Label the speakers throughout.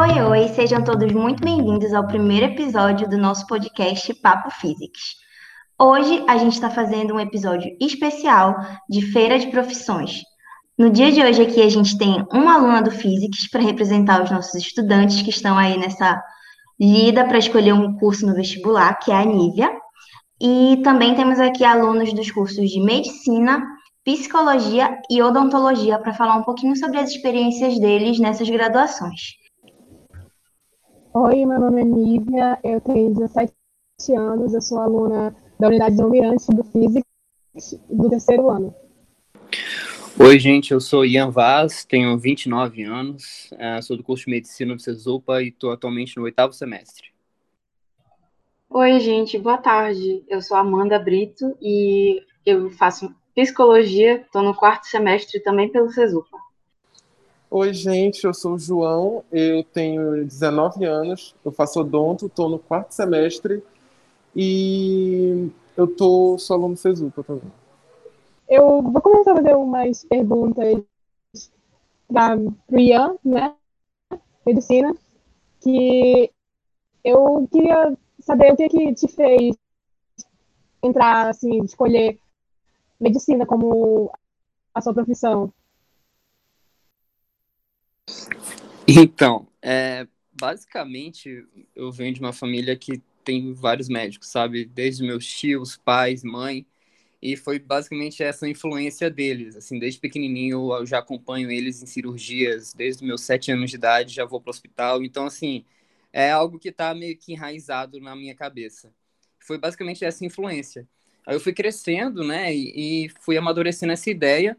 Speaker 1: Oi, oi, sejam todos muito bem-vindos ao primeiro episódio do nosso podcast Papo Physics. Hoje a gente está fazendo um episódio especial de Feira de Profissões. No dia de hoje aqui a gente tem uma aluna do Physics para representar os nossos estudantes que estão aí nessa lida para escolher um curso no vestibular, que é a Nívia. E também temos aqui alunos dos cursos de Medicina, Psicologia e Odontologia para falar um pouquinho sobre as experiências deles nessas graduações.
Speaker 2: Oi, meu nome é Nívia, eu tenho 17 anos, eu sou aluna da unidade de Almirante do Physics do terceiro ano.
Speaker 3: Oi, gente, eu sou Ian Vaz, tenho 29 anos, eh, sou do curso de Medicina do CESUPA e estou atualmente no oitavo semestre.
Speaker 4: Oi, gente, boa tarde. Eu sou Amanda Brito e eu faço psicologia, estou no quarto semestre também pelo CESUPA.
Speaker 5: Oi, gente, eu sou o João, eu tenho 19 anos, eu faço odonto, estou no quarto semestre e eu tô só aluno CESUPA também.
Speaker 2: Eu vou começar a fazer umas perguntas da Ian, né? Medicina, que eu queria saber o que que te fez entrar, assim, escolher medicina como a sua profissão.
Speaker 3: Então, é, basicamente, eu venho de uma família que tem vários médicos, sabe? Desde meus tios, pais, mãe, e foi basicamente essa influência deles. Assim, desde pequenininho eu já acompanho eles em cirurgias, desde meus sete anos de idade já vou para o hospital. Então, assim, é algo que está meio que enraizado na minha cabeça. Foi basicamente essa influência. Aí eu fui crescendo, né, e, e fui amadurecendo essa ideia,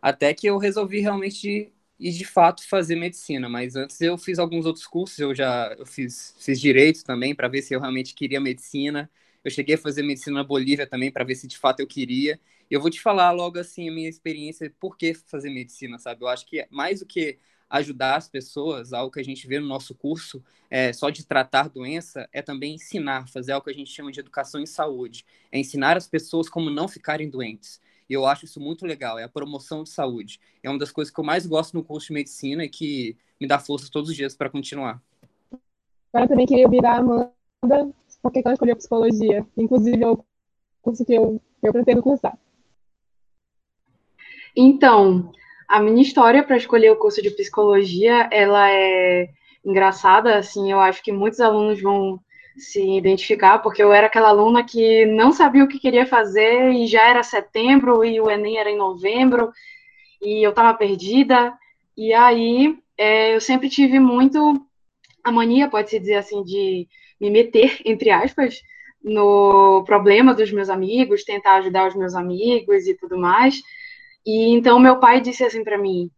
Speaker 3: até que eu resolvi realmente e de fato fazer medicina, mas antes eu fiz alguns outros cursos, eu já eu fiz, fiz direito também para ver se eu realmente queria medicina. Eu cheguei a fazer medicina na Bolívia também para ver se de fato eu queria. Eu vou te falar logo assim a minha experiência, por que fazer medicina, sabe? Eu acho que mais do que ajudar as pessoas, algo que a gente vê no nosso curso, é, só de tratar doença, é também ensinar, fazer algo que a gente chama de educação em saúde. É ensinar as pessoas como não ficarem doentes. E eu acho isso muito legal, é a promoção de saúde. É uma das coisas que eu mais gosto no curso de medicina e que me dá força todos os dias para continuar.
Speaker 2: Eu também queria ouvir a Amanda, porque ela escolheu psicologia. Inclusive, é o curso que eu, eu pretendo cursar.
Speaker 4: Então, a minha história para escolher o curso de psicologia, ela é engraçada, assim, eu acho que muitos alunos vão se identificar, porque eu era aquela aluna que não sabia o que queria fazer e já era setembro e o Enem era em novembro e eu estava perdida. E aí é, eu sempre tive muito a mania, pode-se dizer assim, de me meter, entre aspas, no problema dos meus amigos, tentar ajudar os meus amigos e tudo mais. E então meu pai disse assim para mim: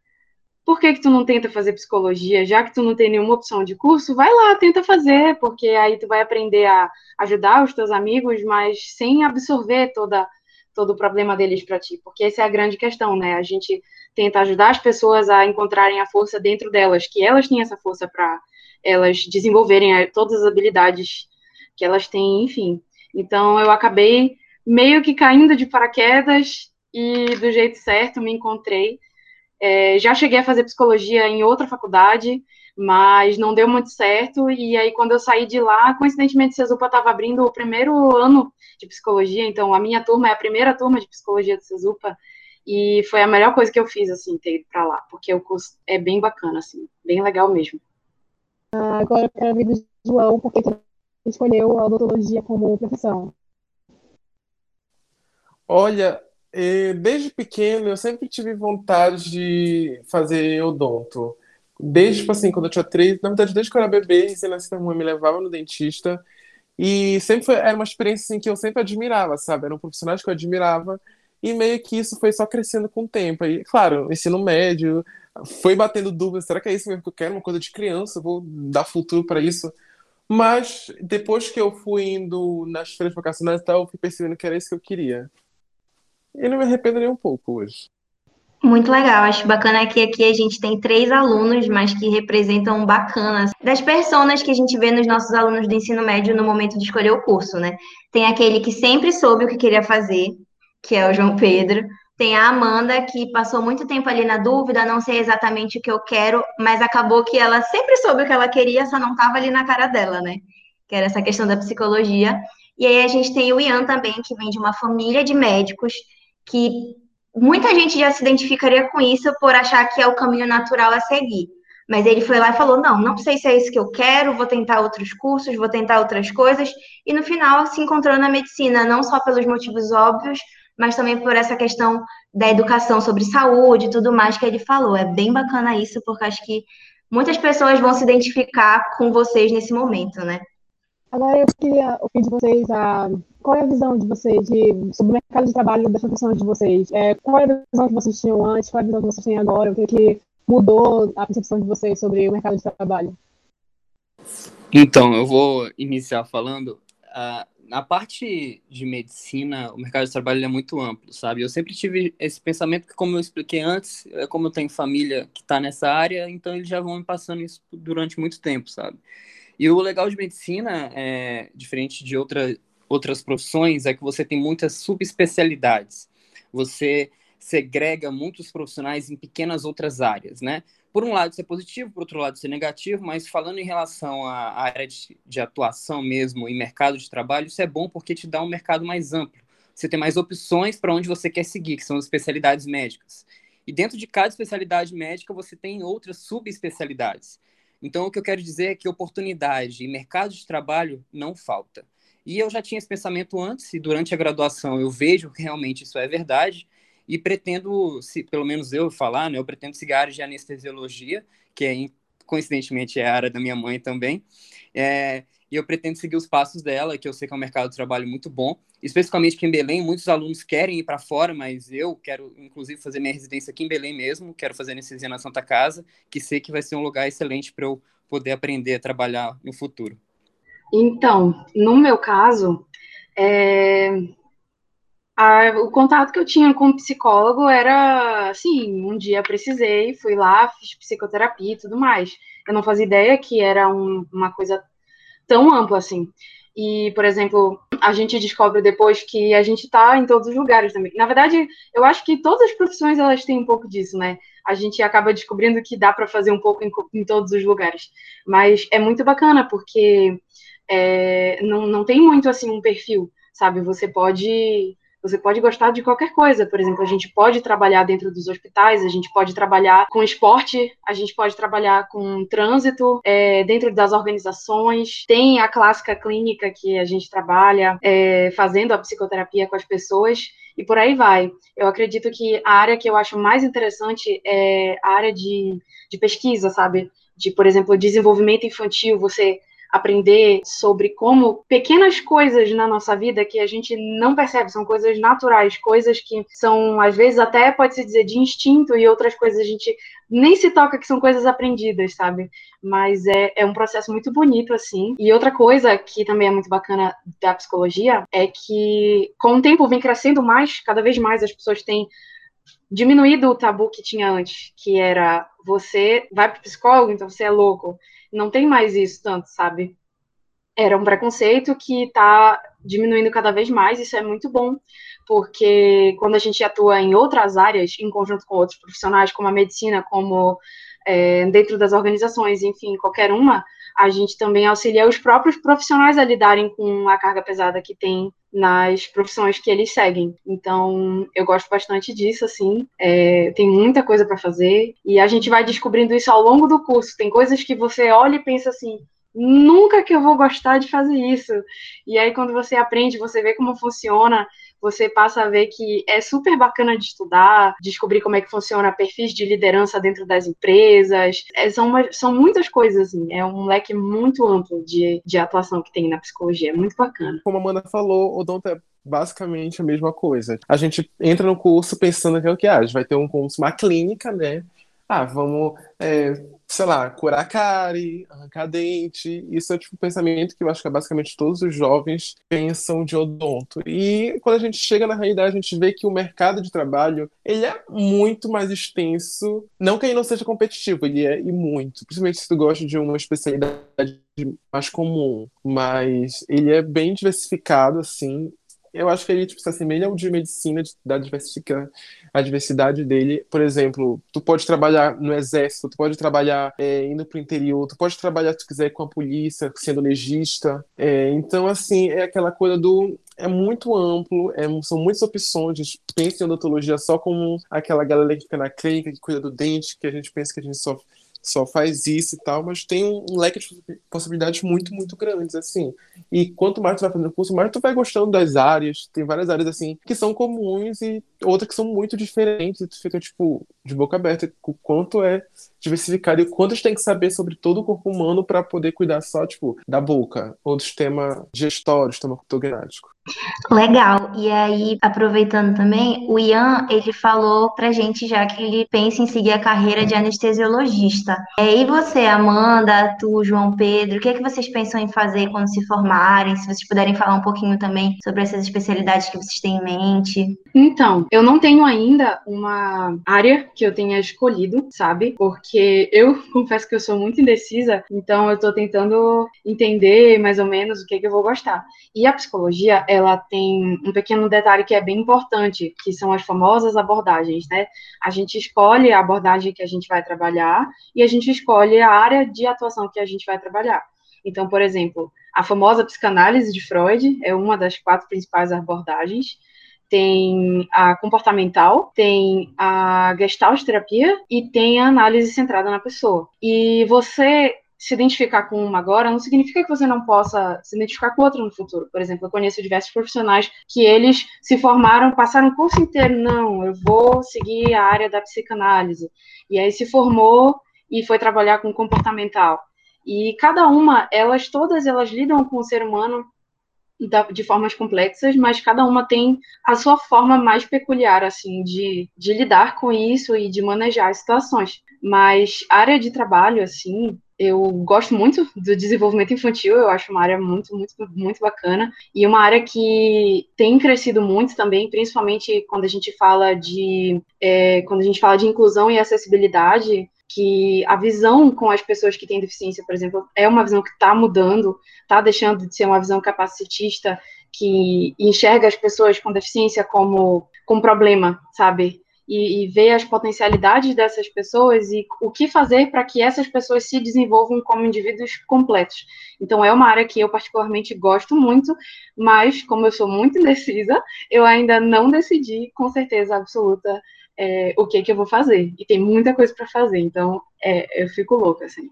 Speaker 4: por que que tu não tenta fazer psicologia? Já que tu não tem nenhuma opção de curso, vai lá, tenta fazer, porque aí tu vai aprender a ajudar os teus amigos, mas sem absorver toda todo o problema deles para ti, porque essa é a grande questão, né? A gente tenta ajudar as pessoas a encontrarem a força dentro delas, que elas têm essa força para elas desenvolverem todas as habilidades que elas têm, enfim. Então eu acabei meio que caindo de paraquedas e do jeito certo me encontrei é, já cheguei a fazer psicologia em outra faculdade, mas não deu muito certo. E aí, quando eu saí de lá, coincidentemente, Cesupa estava abrindo o primeiro ano de psicologia. Então, a minha turma é a primeira turma de psicologia do Cesupa. E foi a melhor coisa que eu fiz, assim, ter ido para lá, porque o curso é bem bacana, assim, bem legal mesmo.
Speaker 2: Agora eu quero ver do João, porque ele escolheu a odontologia como profissão.
Speaker 5: Olha, desde pequeno eu sempre tive vontade de fazer odonto. Desde, tipo assim, quando eu tinha três, na verdade, desde que eu era bebê, recém-nascida, mãe me levava no dentista. E sempre foi, era uma experiência assim, que eu sempre admirava, sabe? Eram profissionais que eu admirava. E meio que isso foi só crescendo com o tempo. E, claro, ensino médio, foi batendo dúvidas: será que é isso mesmo que eu quero? Uma coisa de criança, vou dar futuro para isso. Mas depois que eu fui indo nas feiras vocacionais e tal, eu fui percebendo que era isso que eu queria. E não me arrependo nem um pouco hoje.
Speaker 1: Muito legal, acho bacana que aqui a gente tem três alunos, mas que representam bacanas das personas que a gente vê nos nossos alunos do ensino médio no momento de escolher o curso, né? Tem aquele que sempre soube o que queria fazer, que é o João Pedro, Tem a Amanda, que passou muito tempo ali na dúvida, não sei exatamente o que eu quero, mas acabou que ela sempre soube o que ela queria, só não estava ali na cara dela, né? Que era essa questão da psicologia. E aí a gente tem o Ian também, que vem de uma família de médicos, que muita gente já se identificaria com isso por achar que é o caminho natural a seguir. Mas ele foi lá e falou: não, não sei se é isso que eu quero, vou tentar outros cursos, vou tentar outras coisas. E no final se encontrou na medicina, não só pelos motivos óbvios, mas também por essa questão da educação sobre saúde e tudo mais que ele falou. É bem bacana isso, porque acho que muitas pessoas vão se identificar com vocês nesse momento, né?
Speaker 2: Agora eu queria ouvir de vocês a, qual é a visão de vocês de, sobre o mercado de trabalho das profissões de vocês. É, qual é a visão que vocês tinham antes, qual é a visão que vocês têm agora, o que, que mudou a percepção de vocês sobre o mercado de trabalho?
Speaker 3: Então, eu vou iniciar falando. Uh, na parte de medicina, o mercado de trabalho é muito amplo, sabe? Eu sempre tive esse pensamento que, como eu expliquei antes, é como eu tenho família que está nessa área, então eles já vão me passando isso durante muito tempo, sabe? E o legal de medicina, é, diferente de outra, outras profissões, é que você tem muitas subespecialidades. Você segrega muitos profissionais em pequenas outras áreas, né? por um lado, isso é positivo, por outro lado, isso é negativo, mas falando em relação à área de, de atuação mesmo e mercado de trabalho, isso é bom porque te dá um mercado mais amplo. Você tem mais opções para onde você quer seguir, que são as especialidades médicas. E dentro de cada especialidade médica, você tem outras subespecialidades. Então, o que eu quero dizer é que oportunidade e mercado de trabalho não falta. E eu já tinha esse pensamento antes, e durante a graduação eu vejo que realmente isso é verdade, e pretendo, se, pelo menos eu falar, né, eu pretendo seguir a área de anestesiologia, que é, coincidentemente é a área da minha mãe também, é, e eu pretendo seguir os passos dela, que eu sei que é um mercado de trabalho muito bom, especificamente aqui em Belém, muitos alunos querem ir para fora, mas eu quero, inclusive, fazer minha residência aqui em Belém mesmo, quero fazer anestesia na Santa Casa, que sei que vai ser um lugar excelente para eu poder aprender a trabalhar no futuro.
Speaker 4: Então, no meu caso, é, a, o contato que eu tinha com o psicólogo era assim, um dia precisei, fui lá, fiz psicoterapia e tudo mais. Eu não fazia ideia que era um, uma coisa tão ampla assim. E, por exemplo, a gente descobre depois que a gente está em todos os lugares também. Na verdade, eu acho que todas as profissões elas têm um pouco disso, né? A gente acaba descobrindo que dá para fazer um pouco em, em, todos os lugares. Mas é muito bacana porque é, não, não tem muito assim um perfil, sabe? Você pode você pode gostar de qualquer coisa. Por exemplo, a gente pode trabalhar dentro dos hospitais, a gente pode trabalhar com esporte, a gente pode trabalhar com trânsito, é, dentro das organizações. Tem a clássica clínica que a gente trabalha é, fazendo a psicoterapia com as pessoas e por aí vai. Eu acredito que a área que eu acho mais interessante é a área de, de pesquisa, sabe? De, por exemplo, desenvolvimento infantil, você aprender sobre como pequenas coisas na nossa vida que a gente não percebe, são coisas naturais, coisas que são, às vezes, até pode-se dizer de instinto, e outras coisas a gente nem se toca que são coisas aprendidas, sabe? Mas é, é um processo muito bonito, assim. E outra coisa que também é muito bacana da psicologia é que, com o tempo, vem crescendo mais, cada vez mais as pessoas têm diminuído o tabu que tinha antes, que era você vai para psicólogo, então você é louco não tem mais isso tanto, sabe? Era um preconceito que está diminuindo cada vez mais, isso é muito bom, porque quando a gente atua em outras áreas, em conjunto com outros profissionais, como a medicina, como é, dentro das organizações, enfim, qualquer uma, a gente também auxilia os próprios profissionais a lidarem com a carga pesada que tem nas profissões que eles seguem. Então, eu gosto bastante disso, assim. É, tem muita coisa para fazer e a gente vai descobrindo isso ao longo do curso. Tem coisas que você olha e pensa assim. Nunca que eu vou gostar de fazer isso. E aí, quando você aprende, você vê como funciona, você passa a ver que é super bacana de estudar, descobrir como é que funciona perfis de liderança dentro das empresas. É, são, uma, são muitas coisas, assim. É um leque muito amplo de, de atuação que tem na psicologia. É muito bacana.
Speaker 5: Como a Amanda falou, o Odonto é basicamente a mesma coisa. A gente entra no curso pensando que é o que? Ah, vai ter um curso, uma clínica, né? Ah, vamos é, sei lá, curar cárie, arrancar dente. Isso é tipo um pensamento que eu acho que é basicamente todos os jovens pensam de odonto. E quando a gente chega na realidade, a gente vê que o mercado de trabalho, ele é muito mais extenso. Não que ele não seja competitivo, ele é e muito. Principalmente se tu gosta de uma especialidade mais comum. Mas ele é bem diversificado, assim. eu acho que ele tipo, se assemelha ao de medicina, da diversificar a diversidade dele. Por exemplo, tu pode trabalhar no exército, tu pode trabalhar é, indo para o interior, tu pode trabalhar, se quiser, com a polícia, sendo legista. É, então, assim, é aquela coisa do é muito amplo, é, são muitas opções. A gente pensa em odontologia só como aquela galera que fica na clínica, que cuida do dente, que a gente pensa que a gente só só faz isso e tal, mas tem um leque de possibilidades muito, muito grandes, assim. E quanto mais tu vai fazendo o curso, mais tu vai gostando das áreas. Tem várias áreas, assim, que são comuns e outras que são muito diferentes. E tu fica, tipo, de boca aberta o quanto é diversificado e o quanto a gente tem que saber sobre todo o corpo humano para poder cuidar só, tipo, da boca ou do sistema digestório, sistema ortognático.
Speaker 1: Legal. E aí, aproveitando também, o Ian, ele falou pra gente já que ele pensa em seguir a carreira de anestesiologista. E você, Amanda, tu, João Pedro, o que é que vocês pensam em fazer quando se formarem? Se vocês puderem falar um pouquinho também sobre essas especialidades que vocês têm em mente.
Speaker 4: Então, eu não tenho ainda uma área que eu tenha escolhido, sabe? Porque eu confesso que eu sou muito indecisa, então eu tô tentando entender mais ou menos o que, é que eu vou gostar. E a psicologia, ela tem um pequeno detalhe que é bem importante, que são as famosas abordagens, né? A gente escolhe a abordagem que a gente vai trabalhar e a gente escolhe a área de atuação que a gente vai trabalhar. Então, por exemplo, a famosa psicanálise de Freud é uma das quatro principais abordagens. Tem a comportamental, tem a gestalt terapia e tem a análise centrada na pessoa. E você se identificar com uma agora não significa que você não possa se identificar com outra no futuro. Por exemplo, eu conheço diversos profissionais que eles se formaram, passaram o curso inteiro, não, eu vou seguir a área da psicanálise. E aí se formou e foi trabalhar com comportamental. E cada uma, elas todas elas lidam com o ser humano de formas complexas, mas cada uma tem a sua forma mais peculiar, assim, de, de lidar com isso e de manejar as situações. Mas área de trabalho, assim, eu gosto muito do desenvolvimento infantil, eu acho uma área muito, muito, muito bacana. E uma área que tem crescido muito também, principalmente quando a gente fala de é, quando a gente fala de inclusão e acessibilidade, que a visão com as pessoas que têm deficiência, por exemplo, é uma visão que está mudando, está deixando de ser uma visão capacitista que enxerga as pessoas com deficiência como, como problema, sabe? e, e ver as potencialidades dessas pessoas e o que fazer para que essas pessoas se desenvolvam como indivíduos completos. Então, é uma área que eu particularmente gosto muito, mas como eu sou muito indecisa, eu ainda não decidi com certeza absoluta é, o que que eu vou fazer. E tem muita coisa para fazer, então é, eu fico louca, assim.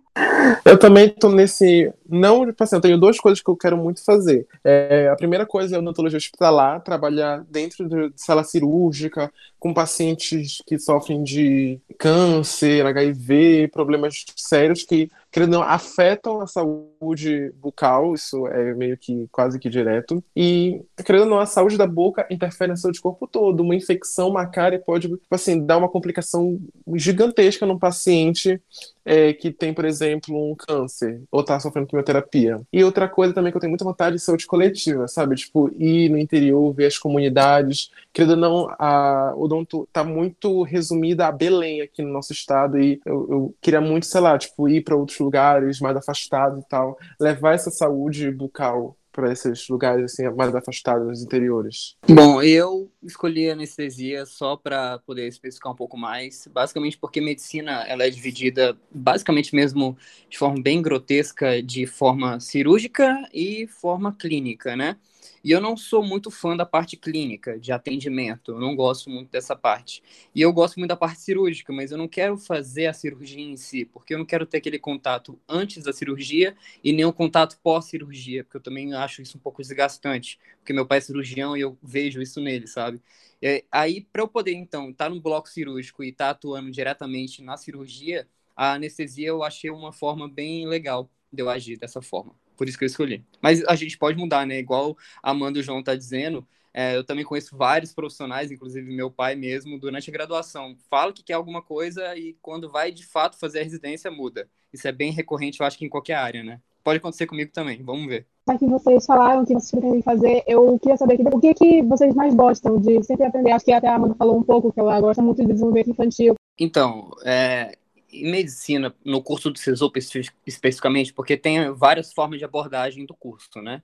Speaker 5: Eu também tô nesse. Não, tipo assim, eu tenho duas coisas que eu quero muito fazer. É, a primeira coisa é odontologia hospitalar, trabalhar dentro de sala cirúrgica, com pacientes que sofrem de câncer, HIV, problemas sérios que querendo não, afetam a saúde bucal, isso é meio que quase que direto. E, querendo não, a saúde da boca interfere na saúde do corpo todo. Uma infecção macária pode, tipo assim, dar uma complicação gigantesca num paciente é, que tem, por exemplo, um câncer ou tá sofrendo quimioterapia. E outra coisa também que eu tenho muita vontade de saúde coletiva, sabe? Tipo, ir no interior, ver as comunidades. Querendo ou não, a Odonto tá muito resumida a Belém aqui no nosso estado e eu, eu queria muito, sei lá, tipo, ir para outros lugares mais afastados e tal, levar essa saúde bucal para esses lugares assim mais afastados, interiores?
Speaker 3: Bom, eu escolhi anestesia só para poder especificar um pouco mais, basicamente porque medicina ela é dividida basicamente mesmo de forma bem grotesca de forma cirúrgica e forma clínica, né? E eu não sou muito fã da parte clínica, de atendimento, eu não gosto muito dessa parte. E eu gosto muito da parte cirúrgica, mas eu não quero fazer a cirurgia em si, porque eu não quero ter aquele contato antes da cirurgia e nem o contato pós-cirurgia, porque eu também acho isso um pouco desgastante, porque meu pai é cirurgião e eu vejo isso nele, sabe? E aí, para eu poder, então, estar tá no bloco cirúrgico e estar tá atuando diretamente na cirurgia, a anestesia eu achei uma forma bem legal de eu agir dessa forma por isso que eu escolhi. Mas a gente pode mudar, né? Igual a Amanda e o João tá dizendo, é, eu também conheço vários profissionais, inclusive meu pai mesmo, durante a graduação. Fala que quer alguma coisa e quando vai de fato fazer a residência, muda. Isso é bem recorrente, eu acho que em qualquer área, né? Pode acontecer comigo também, vamos ver.
Speaker 2: Já que vocês falaram que vocês pretendem fazer, eu queria saber o que, que vocês mais gostam de sempre aprender. Acho que até a Amanda falou um pouco que ela gosta muito de desenvolvimento infantil.
Speaker 3: Então, é, em medicina, no curso do CESOP especificamente, porque tem várias formas de abordagem do curso, né?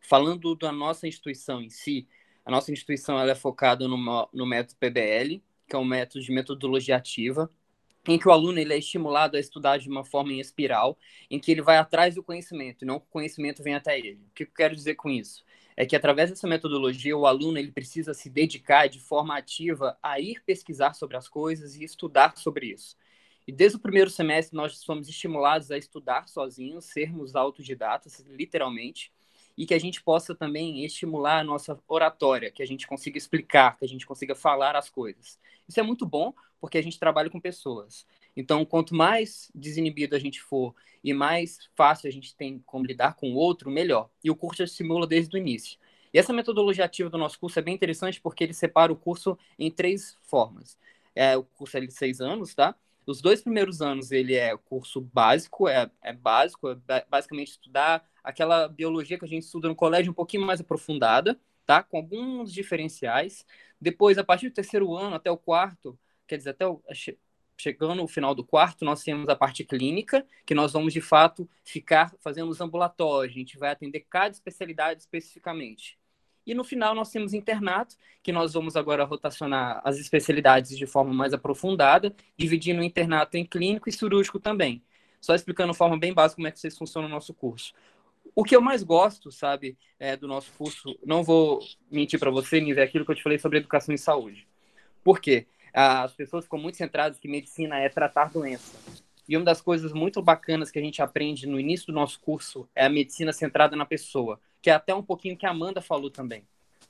Speaker 3: Falando da nossa instituição em si, A nossa instituição ela é focada no, no método PBL, que é um método de metodologia ativa, em que o aluno ele é estimulado a estudar de uma forma em espiral, em que ele vai atrás do conhecimento, e não que o conhecimento vem até ele. O que eu quero dizer com isso? É que através dessa metodologia, o aluno ele precisa se dedicar de forma ativa a ir pesquisar sobre as coisas e estudar sobre isso. E desde o primeiro semestre nós somos estimulados a estudar sozinhos, sermos autodidatas, literalmente, e que a gente possa também estimular a nossa oratória, que a gente consiga explicar, que a gente consiga falar as coisas. Isso é muito bom porque a gente trabalha com pessoas. Então, quanto mais desinibido a gente for e mais fácil a gente tem como lidar com o outro, melhor. E o curso simula desde o início. E essa metodologia ativa do nosso curso é bem interessante porque ele separa o curso em três formas. É, o curso é de seis anos, tá? Os dois primeiros anos ele é curso básico, é, é básico, é basicamente estudar aquela biologia que a gente estuda no colégio um pouquinho mais aprofundada, tá? Com alguns diferenciais. Depois, a partir do terceiro ano até o quarto, quer dizer, até o, chegando no final do quarto, nós temos a parte clínica, que nós vamos de fato ficar fazendo os ambulatórios, a gente vai atender cada especialidade especificamente. E no final nós temos internato, que nós vamos agora rotacionar as especialidades de forma mais aprofundada, dividindo o internato em clínico e cirúrgico também. Só explicando de forma bem básica como é que vocês funcionam no nosso curso. O que eu mais gosto, sabe, é, do nosso curso, não vou mentir para você, Nive, é aquilo que eu te falei sobre educação e saúde. Por quê? As pessoas ficam muito centradas que medicina é tratar doença. E uma das coisas muito bacanas que a gente aprende no início do nosso curso é a medicina centrada na pessoa que é até um pouquinho que a Amanda falou também,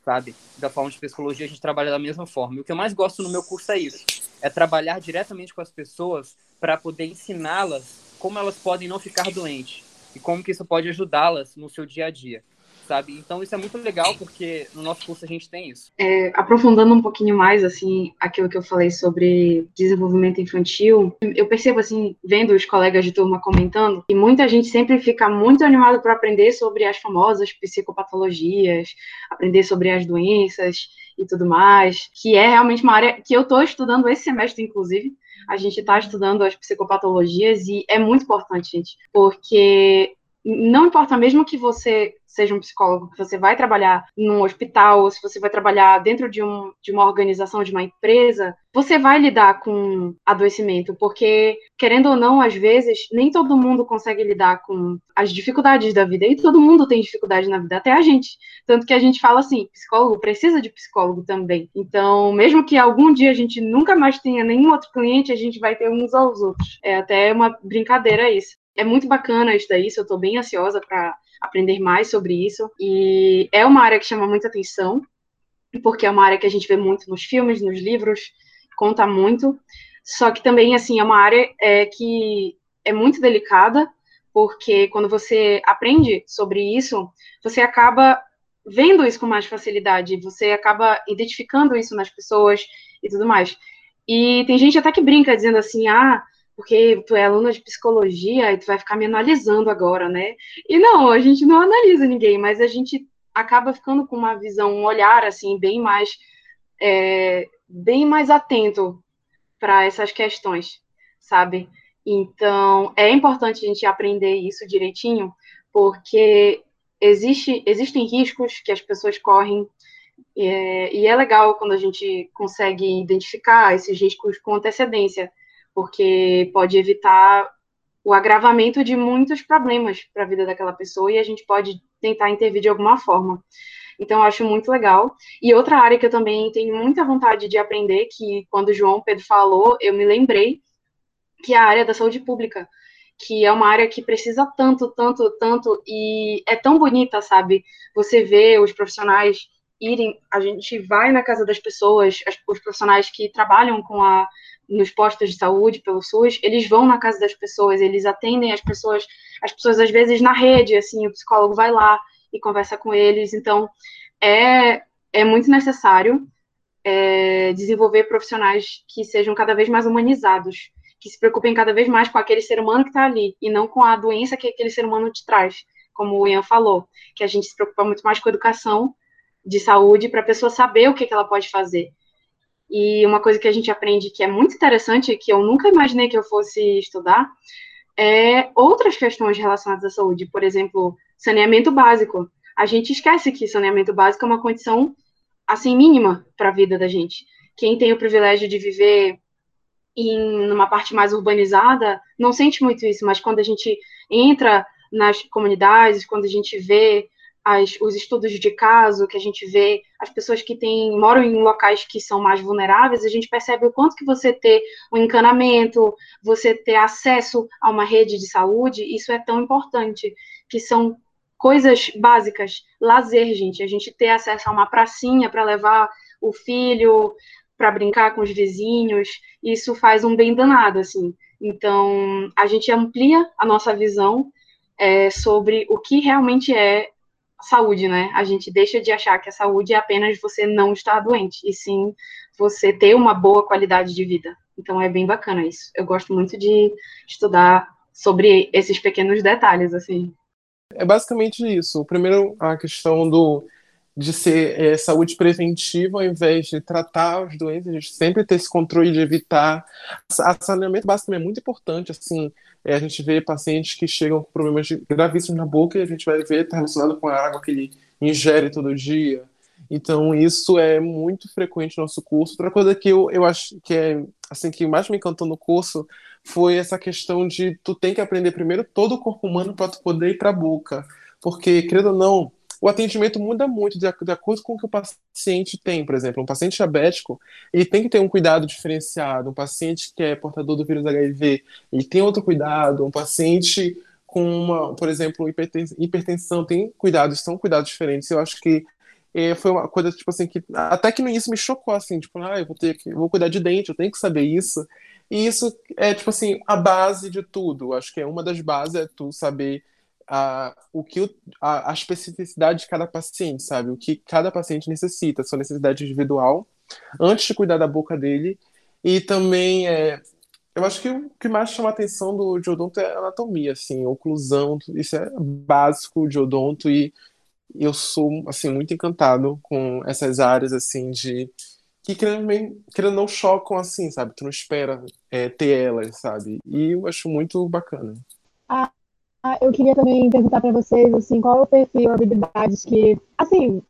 Speaker 3: sabe? Da forma de psicologia, a gente trabalha da mesma forma. E o que eu mais gosto no meu curso é isso: é trabalhar diretamente com as pessoas para poder ensiná-las como elas podem não ficar doentes e como que isso pode ajudá-las no seu dia a dia sabe? Então isso é muito legal porque no nosso curso a gente tem isso.
Speaker 4: É, aprofundando um pouquinho mais, assim, aquilo que eu falei sobre desenvolvimento infantil, eu percebo, assim, vendo os colegas de turma comentando, que muita gente sempre fica muito animada para aprender sobre as famosas psicopatologias, aprender sobre as doenças e tudo mais, que é realmente uma área que eu estou estudando esse semestre, inclusive, a gente está estudando as psicopatologias e é muito importante, gente, porque não importa mesmo que você seja um psicólogo, que você vai trabalhar num hospital, ou se você vai trabalhar dentro de, um, de uma organização, de uma empresa, você vai lidar com adoecimento, porque, querendo ou não, às vezes, nem todo mundo consegue lidar com as dificuldades da vida, e todo mundo tem dificuldade na vida, até a gente. Tanto que a gente fala assim, psicólogo precisa de psicólogo também. Então, mesmo que algum dia a gente nunca mais tenha nenhum outro cliente, a gente vai ter uns aos outros. É até uma brincadeira isso. É muito bacana isso daí, eu estou bem ansiosa para aprender mais sobre isso. E é uma área que chama muita atenção, porque é uma área que a gente vê muito nos filmes, nos livros, conta muito. Só que também, assim, é uma área é, que é muito delicada, porque quando você aprende sobre isso, você acaba vendo isso com mais facilidade, você acaba identificando isso nas pessoas e tudo mais. E tem gente até que brinca dizendo assim, ah, porque tu é aluna de psicologia e tu vai ficar me analisando agora, né? E não, a gente não analisa ninguém, mas a gente acaba ficando com uma visão, um olhar assim bem mais é, bem mais atento para essas questões, sabe? Então é importante a gente aprender isso direitinho, porque existe, existem riscos que as pessoas correm é, e é legal quando a gente consegue identificar esses riscos com antecedência porque pode evitar o agravamento de muitos problemas para a vida daquela pessoa e a gente pode tentar intervir de alguma forma. Então, eu acho muito legal. E outra área que eu também tenho muita vontade de aprender, que quando o João Pedro falou, eu me lembrei, que é a área da saúde pública, que é uma área que precisa tanto, tanto, tanto, e é tão bonita, sabe? Você vê os profissionais irem, a gente vai na casa das pessoas, os profissionais que trabalham com a nos postos de saúde pelo SUS, eles vão na casa das pessoas, eles atendem as pessoas, as pessoas às vezes na rede, assim, o psicólogo vai lá e conversa com eles, então é, é muito necessário é, desenvolver profissionais que sejam cada vez mais humanizados, que se preocupem cada vez mais com aquele ser humano que está ali, e não com a doença que aquele ser humano te traz, como o Ian falou, que a gente se preocupa muito mais com a educação de saúde para a pessoa saber o que, que ela pode fazer. E uma coisa que a gente aprende que é muito interessante, que eu nunca imaginei que eu fosse estudar, é outras questões relacionadas à saúde. Por exemplo, saneamento básico. A gente esquece que saneamento básico é uma condição assim mínima para a vida da gente. Quem tem o privilégio de viver em uma parte mais urbanizada não sente muito isso, mas quando a gente entra nas comunidades, quando a gente vê as, os estudos de caso, que a gente vê as pessoas que têm, moram em locais que são mais vulneráveis, a gente percebe o quanto que você ter um encanamento, você ter acesso a uma rede de saúde, isso é tão importante, que são coisas básicas, lazer, gente, a gente ter acesso a uma pracinha para levar o filho para brincar com os vizinhos, isso faz um bem danado, assim. Então, a gente amplia a nossa visão é, sobre o que realmente é saúde, né? A gente deixa de achar que a saúde é apenas você não estar doente, e sim você ter uma boa qualidade de vida. Então, é bem bacana isso. Eu gosto muito de estudar sobre esses pequenos detalhes, assim.
Speaker 5: É basicamente isso. Primeiro, a questão do de ser é, saúde preventiva ao invés de tratar as doenças, a gente sempre ter esse controle de evitar. A saneamento básico é muito importante, assim, é, a gente vê pacientes que chegam com problemas gravíssimos na boca e a gente vai ver está relacionado com a água que ele ingere todo dia. Então isso é muito frequente no nosso curso. Outra coisa que eu, eu acho que é assim que mais me encantou no curso foi essa questão de tu tem que aprender primeiro todo o corpo humano para tu poder ir para a boca, porque querendo ou não o atendimento muda muito de, de, acordo com o que o paciente tem. Por exemplo, um paciente diabético, ele tem que ter um cuidado diferenciado. Um paciente que é portador do vírus HIV, ele tem outro cuidado. Um paciente com uma, por exemplo, hipertensão, tem cuidados, são cuidados diferentes. Eu acho que é, foi uma coisa, tipo assim, que até que no início me chocou, assim, tipo, ah, eu vou ter que, vou cuidar de dente, eu tenho que saber isso. E isso é, tipo assim, a base de tudo. Eu acho que é uma das bases é tu saber a, o que o, a, a, especificidade de cada paciente, sabe? O que cada paciente necessita, sua necessidade individual, antes de cuidar da boca dele. E também, é, eu acho que o que mais chama a atenção do de odonto é anatomia, assim, oclusão, isso é básico de odonto e eu sou, assim, muito encantado com essas áreas, assim, de que querendo, não chocam, assim, sabe? Tu não espera é, ter elas, sabe? E eu acho muito bacana.
Speaker 2: Ah, eu queria também perguntar para vocês, assim, qual é o perfil, habilidades que, assim,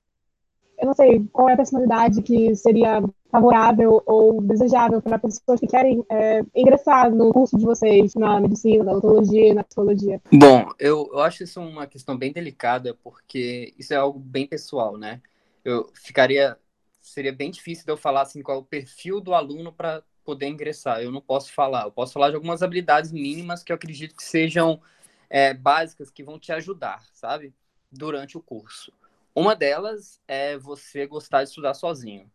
Speaker 2: eu não sei, qual é a personalidade que seria favorável ou desejável para pessoas que querem é, ingressar no curso de vocês na medicina, na odontologia, na psicologia?
Speaker 3: Bom, eu, eu acho isso uma questão bem delicada, porque isso é algo bem pessoal, né? Eu ficaria, seria bem difícil de eu falar assim qual é o perfil do aluno para poder ingressar. Eu não posso falar. Eu posso falar de algumas habilidades mínimas que eu acredito que sejam é, básicas que vão te ajudar, sabe? Durante o curso. Uma delas é você gostar de estudar sozinho.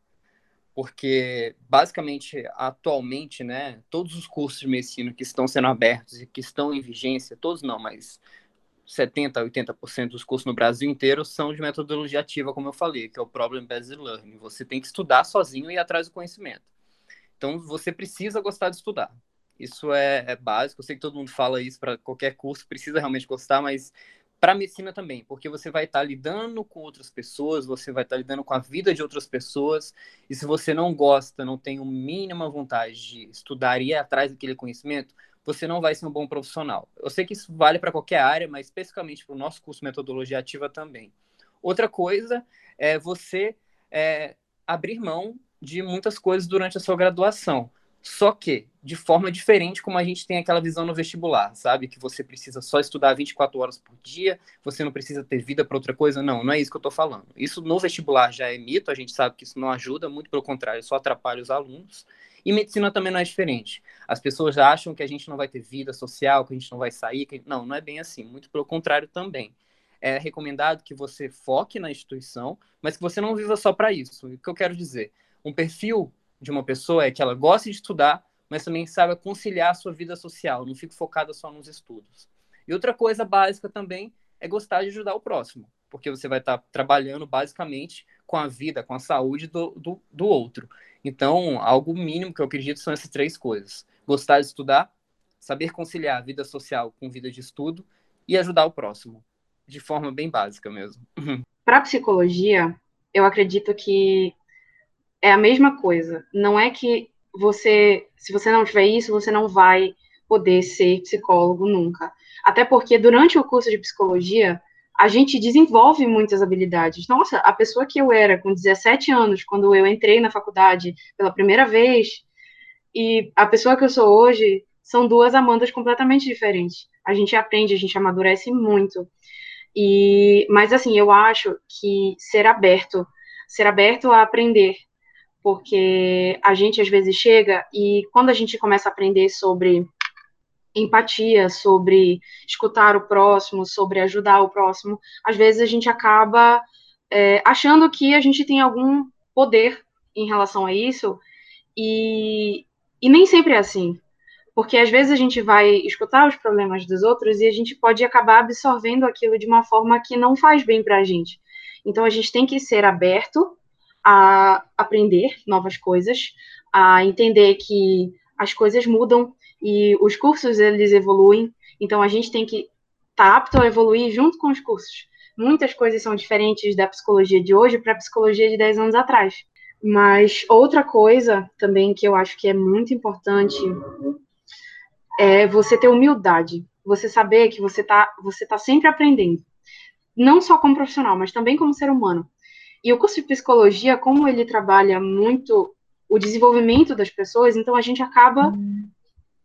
Speaker 3: Porque, basicamente, atualmente, né, todos os cursos de medicina que estão sendo abertos e que estão em vigência, todos não, mas 70% a 80% dos cursos no Brasil inteiro são de metodologia ativa, como eu falei, que é o Problem Based Learning. Você tem que estudar sozinho e ir atrás do conhecimento. Então, você precisa gostar de estudar. Isso é, é básico. Eu sei que todo mundo fala isso para qualquer curso, precisa realmente gostar, mas para medicina também, porque você vai estar tá lidando com outras pessoas, você vai estar tá lidando com a vida de outras pessoas, e se você não gosta, não tem a mínima vontade de estudar e ir atrás daquele conhecimento, você não vai ser um bom profissional. Eu sei que isso vale para qualquer área, mas especificamente para o nosso curso Metodologia Ativa também. Outra coisa é você é, abrir mão de muitas coisas durante a sua graduação. Só que de forma diferente como a gente tem aquela visão no vestibular, sabe? Que você precisa só estudar 24 horas por dia, você não precisa ter vida para outra coisa. Não, não é isso que eu estou falando. Isso no vestibular já é mito, a gente sabe que isso não ajuda, muito pelo contrário, só atrapalha os alunos. E medicina também não é diferente. As pessoas acham que a gente não vai ter vida social, que a gente não vai sair. Que... Não, não é bem assim, muito pelo contrário também. É recomendado que você foque na instituição, mas que você não viva só para isso. O que eu quero dizer? Um perfil de uma pessoa é que ela gosta de estudar, mas também saiba conciliar a sua vida social, não fique focada só nos estudos. E outra coisa básica também é gostar de ajudar o próximo, porque você vai estar trabalhando basicamente com a vida, com a saúde do, do, do outro. Então, algo mínimo que eu acredito são essas três coisas: gostar de estudar, saber conciliar a vida social com vida de estudo e ajudar o próximo, de forma bem básica mesmo.
Speaker 4: Para psicologia, eu acredito que é a mesma coisa. Não é que você, se você não tiver isso, você não vai poder ser psicólogo nunca. Até porque durante o curso de psicologia, a gente desenvolve muitas habilidades. Nossa, a pessoa que eu era com 17 anos, quando eu entrei na faculdade pela primeira vez, e a pessoa que eu sou hoje, são duas Amandas completamente diferentes. A gente aprende, a gente amadurece muito. E, mas assim, eu acho que ser aberto, ser aberto a aprender, porque a gente às vezes chega e quando a gente começa a aprender sobre empatia, sobre escutar o próximo, sobre ajudar o próximo, às vezes a gente acaba é, achando que a gente tem algum poder em relação a isso e, e nem sempre é assim. Porque às vezes a gente vai escutar os problemas dos outros e a gente pode acabar absorvendo aquilo de uma forma que não faz bem para a gente. Então a gente tem que ser aberto a aprender novas coisas, a entender que as coisas mudam e os cursos eles evoluem. Então a gente tem que estar tá apto a evoluir junto com os cursos. Muitas coisas são diferentes da psicologia de hoje para a psicologia de 10 anos atrás. Mas outra coisa também que eu acho que é muito importante é você ter humildade, você saber que você está você tá sempre aprendendo, não só como profissional, mas também como ser humano. E o curso de psicologia, como ele trabalha muito o desenvolvimento das pessoas, então a gente acaba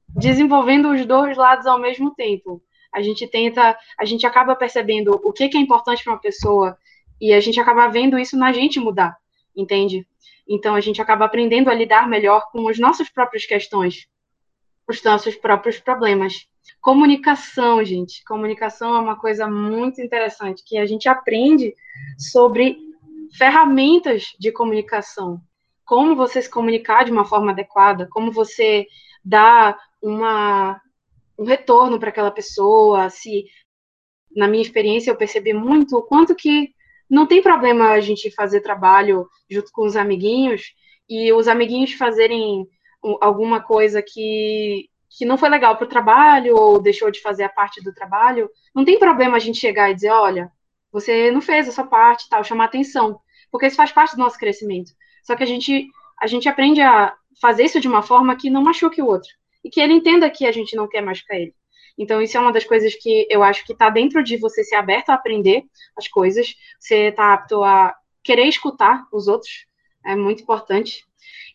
Speaker 4: desenvolvendo os dois lados ao mesmo tempo. A gente tenta, a gente acaba percebendo o que, é importante para uma pessoa e a gente acaba vendo isso na gente mudar, entende? Então a gente acaba aprendendo a lidar melhor com as nossas próprias questões os nossos próprios problemas. Comunicação, gente. Comunicação é uma coisa muito interessante que a gente aprende sobre ferramentas de comunicação. Como você se comunicar de uma forma adequada, como você dar uma, um retorno para aquela pessoa, se na minha experiência eu percebi muito o quanto que não tem problema a gente fazer trabalho junto com os amiguinhos e os amiguinhos fazerem alguma coisa que, que não foi legal para o trabalho ou deixou de fazer a parte do trabalho, não tem problema a gente chegar e dizer, olha, você não fez a sua parte, tal, chamar atenção, porque isso faz parte do nosso crescimento. Só que a gente a gente aprende a fazer isso de uma forma que não machuque o outro e que ele entenda que a gente não quer machucar ele. Então, isso é uma das coisas que eu acho que está dentro de você ser aberto a aprender as coisas, você está apto a querer escutar os outros, é muito importante.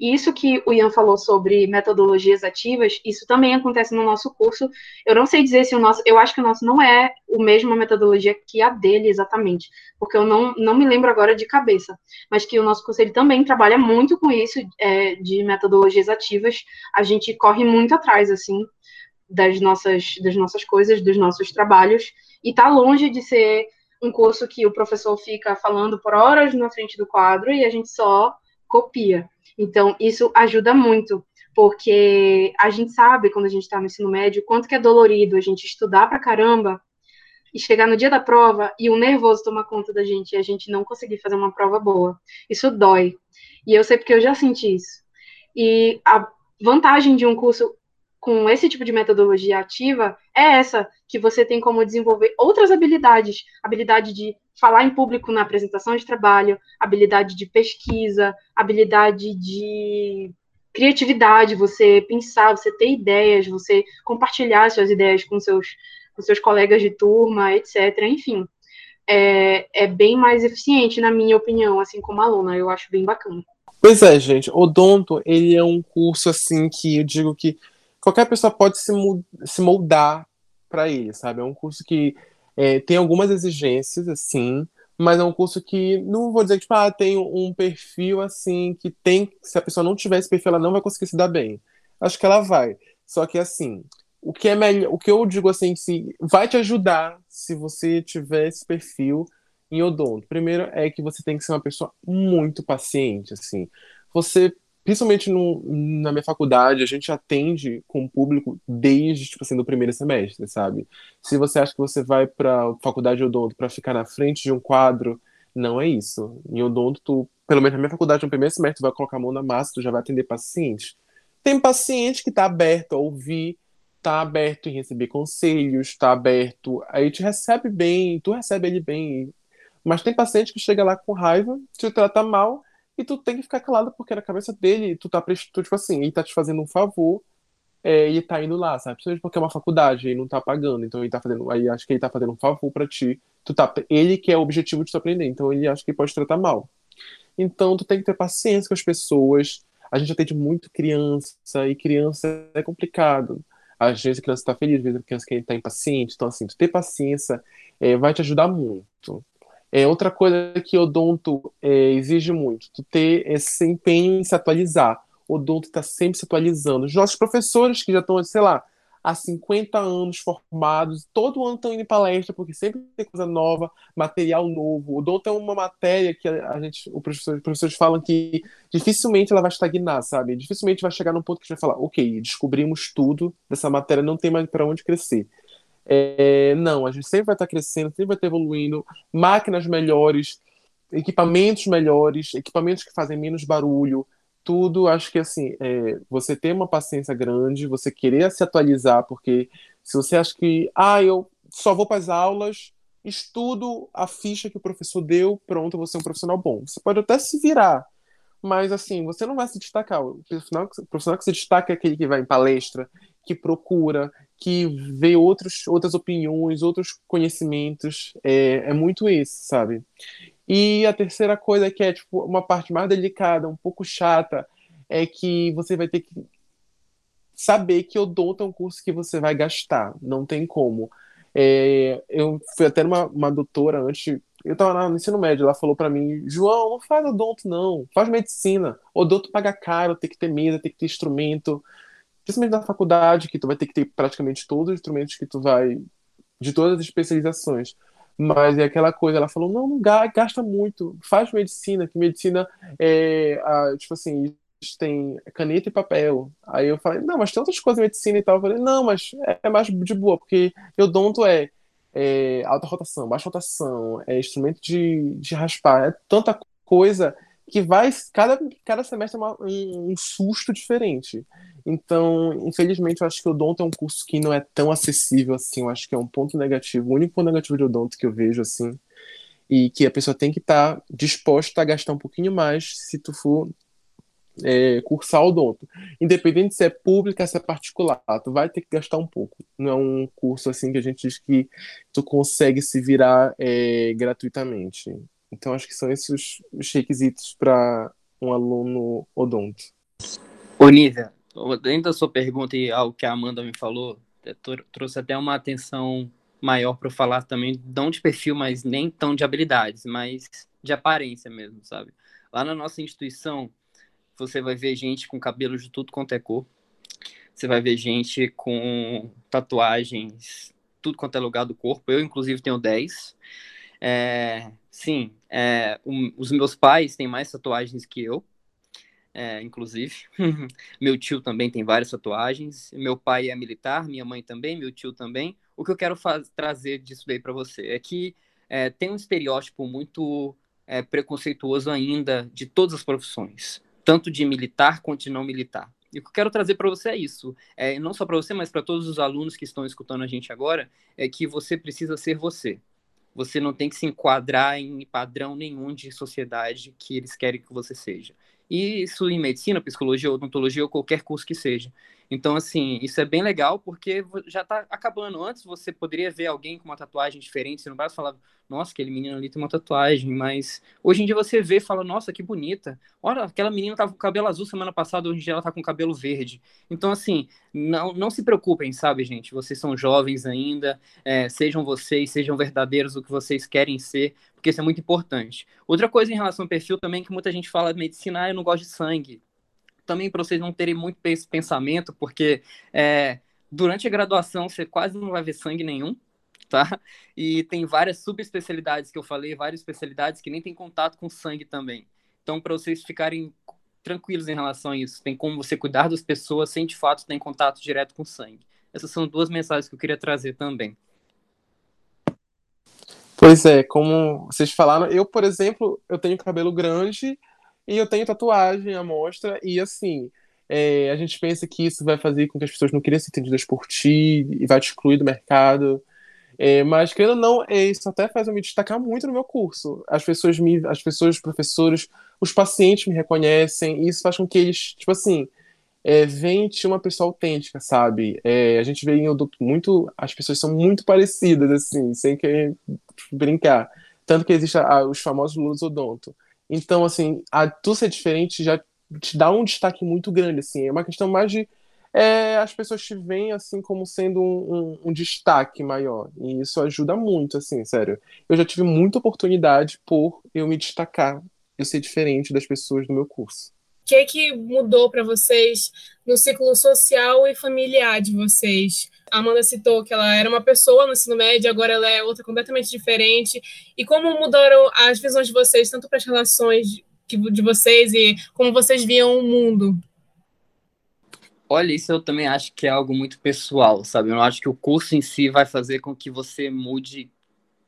Speaker 4: E isso que o Ian falou sobre metodologias ativas, isso também acontece no nosso curso. Eu não sei dizer se o nosso, eu acho que o nosso não é o mesmo metodologia que a dele exatamente, porque eu não, não me lembro agora de cabeça, mas que o nosso curso ele também trabalha muito com isso é, de metodologias ativas. A gente corre muito atrás assim das nossas das nossas coisas, dos nossos trabalhos e está longe de ser um curso que o professor fica falando por horas na frente do quadro e a gente só copia. Então, isso ajuda muito, porque a gente sabe, quando a gente está no ensino médio, quanto que é dolorido a gente estudar pra caramba e chegar no dia da prova e o nervoso tomar conta da gente e a gente não conseguir fazer uma prova boa. Isso dói. E eu sei porque eu já senti isso. E a vantagem de um curso com esse tipo de metodologia ativa é essa, que você tem como desenvolver outras habilidades, habilidade de falar em público na apresentação de trabalho, habilidade de pesquisa, habilidade de criatividade, você pensar, você ter ideias, você compartilhar suas ideias com seus, com seus colegas de turma, etc. Enfim, é, é bem mais eficiente, na minha opinião, assim como aluna, eu acho bem bacana.
Speaker 5: Pois é, gente, Odonto, ele é um curso, assim, que eu digo que qualquer pessoa pode se moldar para ele, sabe? É um curso que é, tem algumas exigências, assim, mas é um curso que não vou dizer que tipo, ah, tem um perfil assim que tem. Se a pessoa não tiver esse perfil, ela não vai conseguir se dar bem. Acho que ela vai. Só que assim, o que é melhor, o que eu digo assim, se vai te ajudar se você tiver esse perfil em odonto. Primeiro é que você tem que ser uma pessoa muito paciente, assim. Você principalmente no, na minha faculdade, a gente atende com o público desde, tipo assim, do primeiro semestre, sabe? Se você acha que você vai para faculdade de odonto para ficar na frente de um quadro, não é isso. Em odonto, tu, pelo menos na minha faculdade, no primeiro semestre, tu vai colocar a mão na massa, tu já vai atender pacientes. Tem paciente que está aberto a ouvir, está aberto em receber conselhos, está aberto, aí te recebe bem, tu recebe ele bem. Mas tem paciente que chega lá com raiva, te trata mal, e tu tem que ficar calado porque na cabeça dele tu tá prestando, tipo assim, ele tá te fazendo um favor é, e tá indo lá, sabe? Principalmente porque é uma faculdade e não tá pagando, então ele tá fazendo, aí acho que ele tá fazendo um favor para ti. Tu tá, ele que é o objetivo de tu aprender, então ele acha que pode tratar mal. Então tu tem que ter paciência com as pessoas. A gente atende muito criança e criança é complicado. Às vezes a criança está feliz, às vezes a criança está impaciente. Então, assim, tu ter paciência é, vai te ajudar muito. É outra coisa que odonto é, exige muito, tu ter esse empenho em se atualizar. O odonto está sempre se atualizando. Os nossos professores que já estão, sei lá, há 50 anos formados, todo ano estão indo em palestra, porque sempre tem coisa nova, material novo. O odonto é uma matéria que a gente, os professores, os professores falam que dificilmente ela vai estagnar, sabe? Dificilmente vai chegar num ponto que a gente vai falar, ok, descobrimos tudo dessa matéria, não tem mais para onde crescer. É, não, a gente sempre vai estar crescendo, sempre vai estar evoluindo, máquinas melhores, equipamentos melhores, equipamentos que fazem menos barulho, tudo. Acho que assim, é, você ter uma paciência grande, você querer se atualizar, porque se você acha que, ah, eu só vou para as aulas, estudo a ficha que o professor deu, pronto, você é um profissional bom. Você pode até se virar, mas assim, você não vai se destacar. O profissional, o profissional que se destaca é aquele que vai em palestra, que procura, que vê outros, outras opiniões, outros conhecimentos. É, é muito isso, sabe? E a terceira coisa que é tipo uma parte mais delicada, um pouco chata, é que você vai ter que saber que odonto é um curso que você vai gastar, não tem como. É, eu fui até uma, uma doutora antes, eu estava no ensino médio, ela falou para mim, João, não faz odonto não, faz medicina. Odonto paga caro, tem que ter mesa, tem que ter instrumento, principalmente na faculdade, que tu vai ter que ter praticamente todos os instrumentos que tu vai, de todas as especializações. Mas é aquela coisa, ela falou, não, não gasta muito, faz medicina, que medicina é, a, tipo assim, tem caneta e papel. Aí eu falei, não, mas tem outras coisas medicina e tal. Eu falei, não, mas é, mais de boa, porque odonto é, é alta rotação, baixa rotação, é instrumento de, de raspar, é tanta coisa que vai, cada, cada semestre é uma, um, um, susto diferente. Então, infelizmente, eu acho que o Odonto é um curso que não é tão acessível assim. Eu acho que é um ponto negativo, o único ponto negativo de Odonto que eu vejo assim. E que a pessoa tem que estar tá disposta a gastar um pouquinho mais se tu for é, cursar Odonto. Independente se é pública, se é particular, tu vai ter que gastar um pouco. Não é um curso assim que a gente diz que tu consegue se virar é, gratuitamente. Então, acho que são esses os requisitos para um aluno odonto.
Speaker 3: Ô, Nívia, dentro da sua pergunta e ao que a Amanda me falou, trouxe até uma atenção maior para falar também, não de perfil, mas nem tão de habilidades, mas de aparência mesmo, sabe? Lá na nossa instituição, você vai ver gente com cabelo de tudo quanto é cor. Você vai ver gente com tatuagens, tudo quanto é lugar do corpo. Eu, inclusive, tenho 10. É, sim, é, um, os meus pais têm mais tatuagens que eu é, inclusive. meu tio também tem várias tatuagens. Meu pai é militar, minha mãe também, meu tio também. O que eu quero trazer disso daí para você é que é, tem um estereótipo muito é, preconceituoso ainda de todas as profissões, tanto de militar quanto de não militar. E o que eu quero trazer para você é isso, é, não só para você, mas para todos os alunos que estão escutando a gente agora, é que você precisa ser você. Você não tem que se enquadrar em padrão nenhum de sociedade que eles querem que você seja. E isso em medicina, psicologia, odontologia ou qualquer curso que seja. Então, assim, isso é bem legal porque já está acabando. Antes você poderia ver alguém com uma tatuagem diferente, você no braço falava, nossa, aquele menino ali tem uma tatuagem, mas hoje em dia você vê e fala, nossa, que bonita. Olha, aquela menina tava com cabelo azul semana passada, hoje em dia ela tá com cabelo verde. Então, assim, não, não se preocupem, sabe, gente? Vocês são jovens ainda, é, sejam vocês, sejam verdadeiros o que vocês querem ser, porque isso é muito importante. Outra coisa em relação ao perfil também, que muita gente fala medicina, ah, eu não gosto de sangue também para vocês não terem muito esse pensamento, porque é, durante a graduação você quase não vai ver sangue nenhum, tá? E tem várias subespecialidades que eu falei, várias especialidades que nem tem contato com sangue também. Então, para vocês ficarem tranquilos em relação a isso, tem como você cuidar das pessoas sem de fato ter contato direto com sangue. Essas são duas mensagens que eu queria trazer também.
Speaker 5: Pois é, como vocês falaram, eu, por exemplo, eu tenho cabelo grande e eu tenho tatuagem à mostra, e assim, é, a gente pensa que isso vai fazer com que as pessoas não queiram ser entendidas por ti e vai te excluir do mercado. É, mas, querendo ou não, é, isso até faz eu me destacar muito no meu curso. As pessoas, me, as pessoas, os professores, os pacientes me reconhecem, e isso faz com que eles, tipo assim, é, de uma pessoa autêntica, sabe? É, a gente vê em muito, as pessoas são muito parecidas, assim, sem querer brincar. Tanto que existem os famosos Lulos Odonto. Então, assim, a tu ser diferente já te dá um destaque muito grande, assim. É uma questão mais de é, as pessoas te veem assim como sendo um, um, um, destaque maior. E isso ajuda muito, assim, sério. Eu já tive muita oportunidade por eu me destacar, eu ser diferente das pessoas do meu curso.
Speaker 2: O que, que mudou para vocês no ciclo social e familiar de vocês? A Amanda citou que ela era uma pessoa no ensino médio, agora ela é outra completamente diferente. E como mudaram as visões de vocês, tanto para as relações de vocês e como vocês viam o mundo?
Speaker 3: Olha, isso eu também acho que é algo muito pessoal, sabe? Eu não acho que o curso em si vai fazer com que você mude.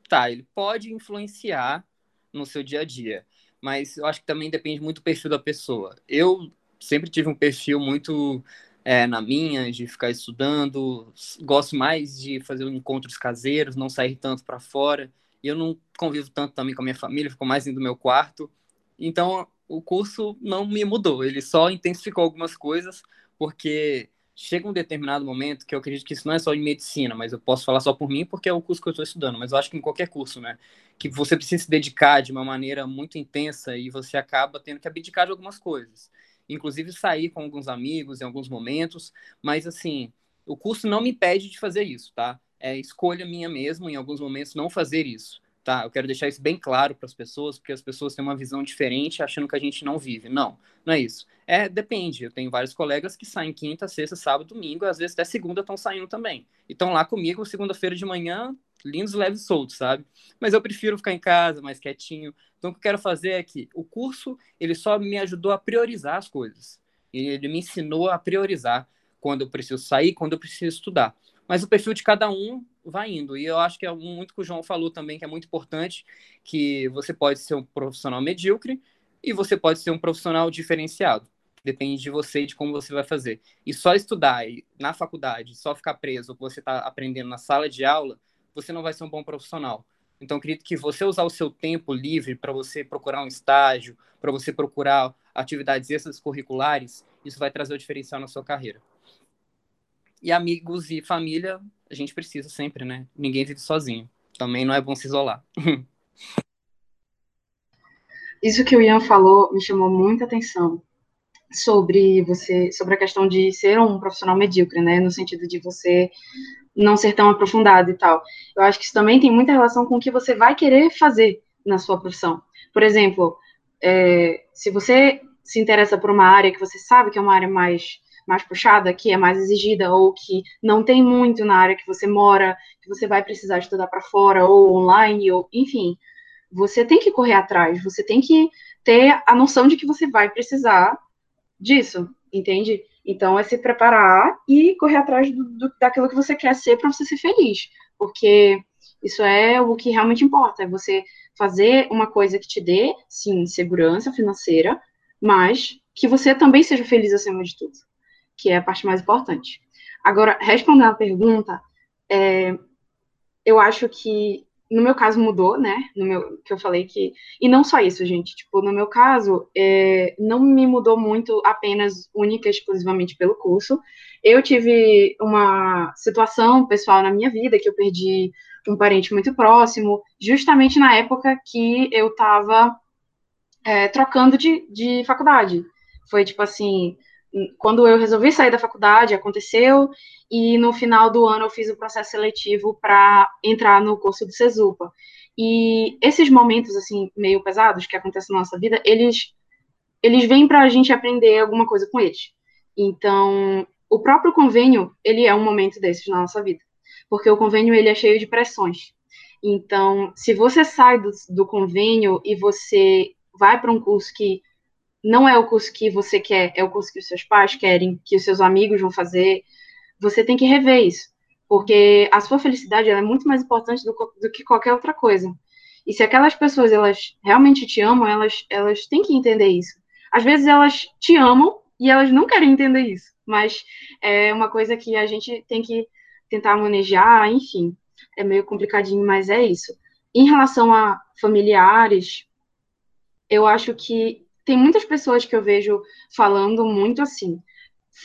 Speaker 3: Tá, ele pode influenciar no seu dia a dia, mas eu acho que também depende muito do perfil da pessoa. Eu sempre tive um perfil muito é, na minha, de ficar estudando, gosto mais de fazer encontros caseiros, não sair tanto para fora. E eu não convivo tanto também com a minha família, fico mais dentro do meu quarto. Então, o curso não me mudou, ele só intensificou algumas coisas, porque chega um determinado momento que eu acredito que isso não é só em medicina, mas eu posso falar só por mim porque é o curso que eu estou estudando, mas eu acho que em qualquer curso, né, que você precisa se dedicar de uma maneira muito intensa e você acaba tendo que abdicar de algumas coisas, inclusive sair com alguns amigos em alguns momentos, mas assim, o curso não me impede de fazer isso, tá? É escolha minha mesmo em alguns momentos não fazer isso tá? Eu quero deixar isso bem claro para as pessoas, porque as pessoas têm uma visão diferente achando que a gente não vive. Não, não é isso. É, depende. Eu tenho vários colegas que saem quinta, sexta, sábado, domingo, às vezes até segunda estão saindo também. E estão lá comigo segunda-feira de manhã, lindos, leves soltos, sabe? Mas eu prefiro ficar em casa, mais quietinho. Então, o que eu quero fazer é que o curso, ele só me ajudou a priorizar as coisas. Ele me ensinou a priorizar quando eu preciso sair, quando eu preciso estudar. Mas o perfil de cada um vai indo. E eu acho que é muito que o João falou também, que é muito importante, que você pode ser um profissional medíocre e você pode ser um profissional diferenciado. Depende de você e de como você vai fazer. E só estudar na faculdade, só ficar preso o que você está aprendendo na sala de aula, você não vai ser um bom profissional. Então, acredito que você usar o seu tempo livre para você procurar um estágio, para você procurar atividades extracurriculares, isso vai trazer o diferencial na sua carreira. E amigos e família, a gente precisa sempre, né? Ninguém vive sozinho. Também não é bom se isolar.
Speaker 4: Isso que o Ian falou me chamou muita atenção sobre você, sobre a questão de ser um profissional medíocre, né? No sentido de você não ser tão aprofundado e tal. Eu acho que isso também tem muita relação com o que você vai querer fazer na sua profissão. Por exemplo, é, se você se interessa por uma área que você sabe que é uma área mais mais puxada, que é mais exigida, ou que não tem muito na área que você mora, que você vai precisar estudar para fora, ou online, ou enfim, você tem que correr atrás, você tem que ter a noção de que você vai precisar disso, entende? Então é se preparar e correr atrás do, do, daquilo que você quer ser para você ser feliz, porque isso é o que realmente importa, é você fazer uma coisa que te dê, sim, segurança financeira, mas que você também seja feliz acima de tudo que é a parte mais importante. Agora, respondendo a pergunta, é, eu acho que no meu caso mudou, né? No meu que eu falei que e não só isso, gente. Tipo, no meu caso, é, não me mudou muito apenas única exclusivamente pelo curso. Eu tive uma situação pessoal na minha vida que eu perdi um parente muito próximo, justamente na época que eu estava é, trocando de, de faculdade. Foi tipo assim, quando eu resolvi sair da faculdade, aconteceu, e no final do ano eu fiz o processo seletivo para entrar no curso do CESUPA. E esses momentos, assim, meio pesados que acontecem na nossa vida, eles, eles vêm para a gente aprender alguma coisa com eles. Então, o próprio convênio, ele é um momento desses na nossa vida, porque o convênio, ele é cheio de pressões. Então, se você sai do, do convênio e você vai para um curso que não é o curso que você quer, é o curso que os seus pais querem, que os seus amigos vão fazer, você tem que rever isso. Porque a sua felicidade é muito mais importante do, do, que qualquer outra coisa. E se aquelas pessoas elas realmente te amam, elas, elas têm que entender isso. Às vezes elas te amam e elas não querem entender isso. Mas é uma coisa que a gente tem que tentar manejar, enfim. É meio complicadinho, mas é isso. Em relação a familiares, eu acho que tem muitas pessoas que eu vejo falando muito assim.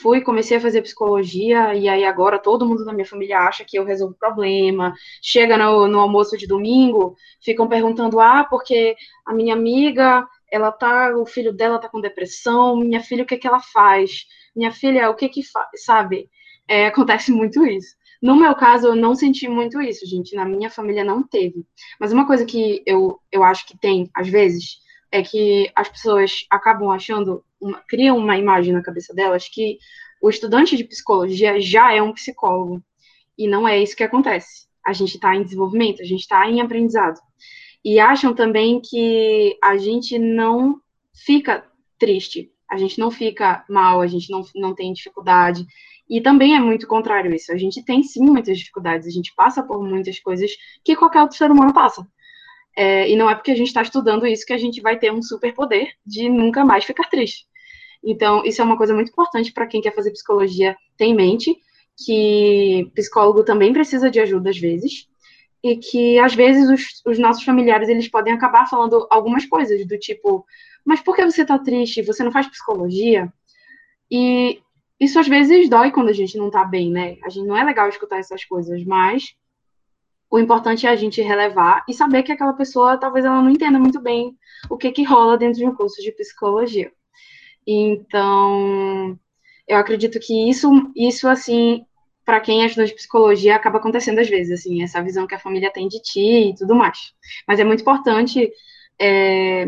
Speaker 4: fui, comecei a fazer psicologia, e aí agora todo mundo da minha família acha que eu resolvo problema. Chega no, no almoço de domingo, ficam perguntando: ah, porque a minha amiga, ela tá, o filho dela tá com depressão, minha filha, o que que ela faz? Minha filha, o que que faz? Sabe? É, acontece muito isso. No meu caso, eu não senti muito isso, gente. Na minha família não teve. Mas uma coisa que eu, eu acho que tem, às vezes, é que as pessoas acabam achando, uma, criam uma imagem na cabeça delas que o estudante de psicologia já é um psicólogo. E não é isso que acontece. A gente está em desenvolvimento, a gente está em aprendizado. E acham também que a gente não fica triste, a gente não fica mal, a gente não, não tem dificuldade. E também é muito contrário isso. A gente tem sim muitas dificuldades, a gente passa por muitas coisas que qualquer outro ser humano passa. É, e não é porque a gente está estudando isso que a gente vai ter um superpoder de nunca mais ficar triste. Então, isso é uma coisa muito importante para quem quer fazer psicologia ter em mente, que psicólogo também precisa de ajuda às vezes, e que às vezes os, os nossos familiares eles podem acabar falando algumas coisas do tipo, mas por que você está triste? Você não faz psicologia? E isso às vezes dói quando a gente não está bem, né? A gente não é legal escutar essas coisas, mas o importante é a gente relevar e saber que aquela pessoa talvez ela não entenda muito bem o que que rola dentro de um curso de psicologia. Então, eu acredito que isso, isso assim, para quem é estudante de psicologia, acaba acontecendo às vezes, assim, essa visão que a família tem de ti e tudo mais. Mas é muito importante é,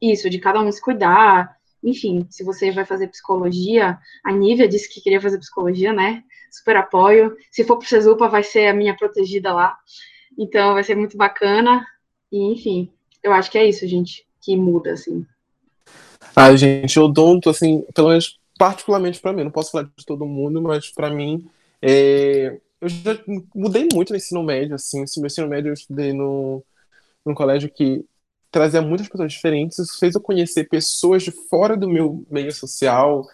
Speaker 4: isso, de cada um se cuidar. Enfim, se você vai fazer psicologia, a Nívia disse que queria fazer psicologia, né? Super apoio. Se for pro Cesupa, vai ser a minha protegida lá. Então, vai ser muito bacana. E, enfim, eu acho que é isso, gente, que muda, assim.
Speaker 5: Ah, gente, odonto, assim, pelo menos particularmente para mim, não posso falar de todo mundo, mas para mim, é... eu já mudei muito no ensino médio, assim, esse meu ensino médio eu estudei no, num colégio que trazia muitas pessoas diferentes, isso fez eu conhecer pessoas de fora do meu meio social,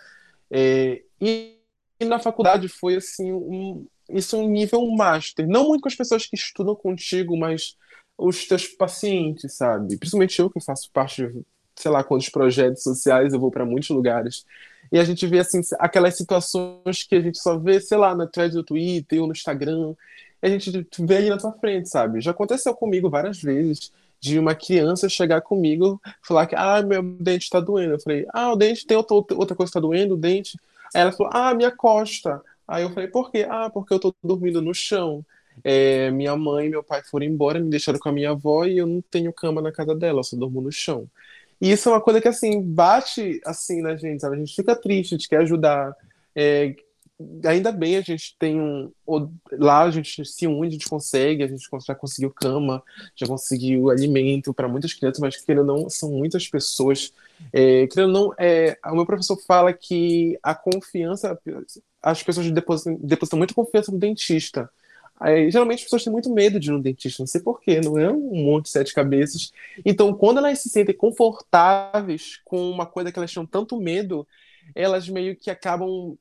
Speaker 5: é... e na faculdade foi assim, um, isso é um nível master. Não muito com as pessoas que estudam contigo, mas os teus pacientes, sabe? Principalmente eu que faço parte, de, sei lá, quantos projetos sociais eu vou para muitos lugares. E a gente vê assim aquelas situações que a gente só vê, sei lá, na thread do Twitter ou no Instagram. E a gente vê aí na tua frente, sabe? Já aconteceu comigo várias vezes de uma criança chegar comigo falar que ah, meu dente está doendo. Eu falei, ah, o dente tem outra, outra coisa que está doendo, o dente. Aí ela falou, ah, minha costa. Aí eu falei, por quê? Ah, porque eu tô dormindo no chão. É, minha mãe e meu pai foram embora, me deixaram com a minha avó e eu não tenho cama na casa dela, eu só durmo no chão. E isso é uma coisa que, assim, bate, assim, na gente, sabe? A gente fica triste, a gente quer ajudar. É, ainda bem a gente tem um. Lá a gente se une, a gente consegue, a gente já conseguiu cama, já conseguiu alimento para muitas crianças, mas querendo não, são muitas pessoas. É, não, é, o meu professor fala que a confiança, as pessoas depositam, depositam muita confiança no dentista. Aí, geralmente as pessoas têm muito medo de ir no dentista, não sei porquê, não é um monte de sete cabeças. Então, quando elas se sentem confortáveis com uma coisa que elas tinham tanto medo, elas meio que acabam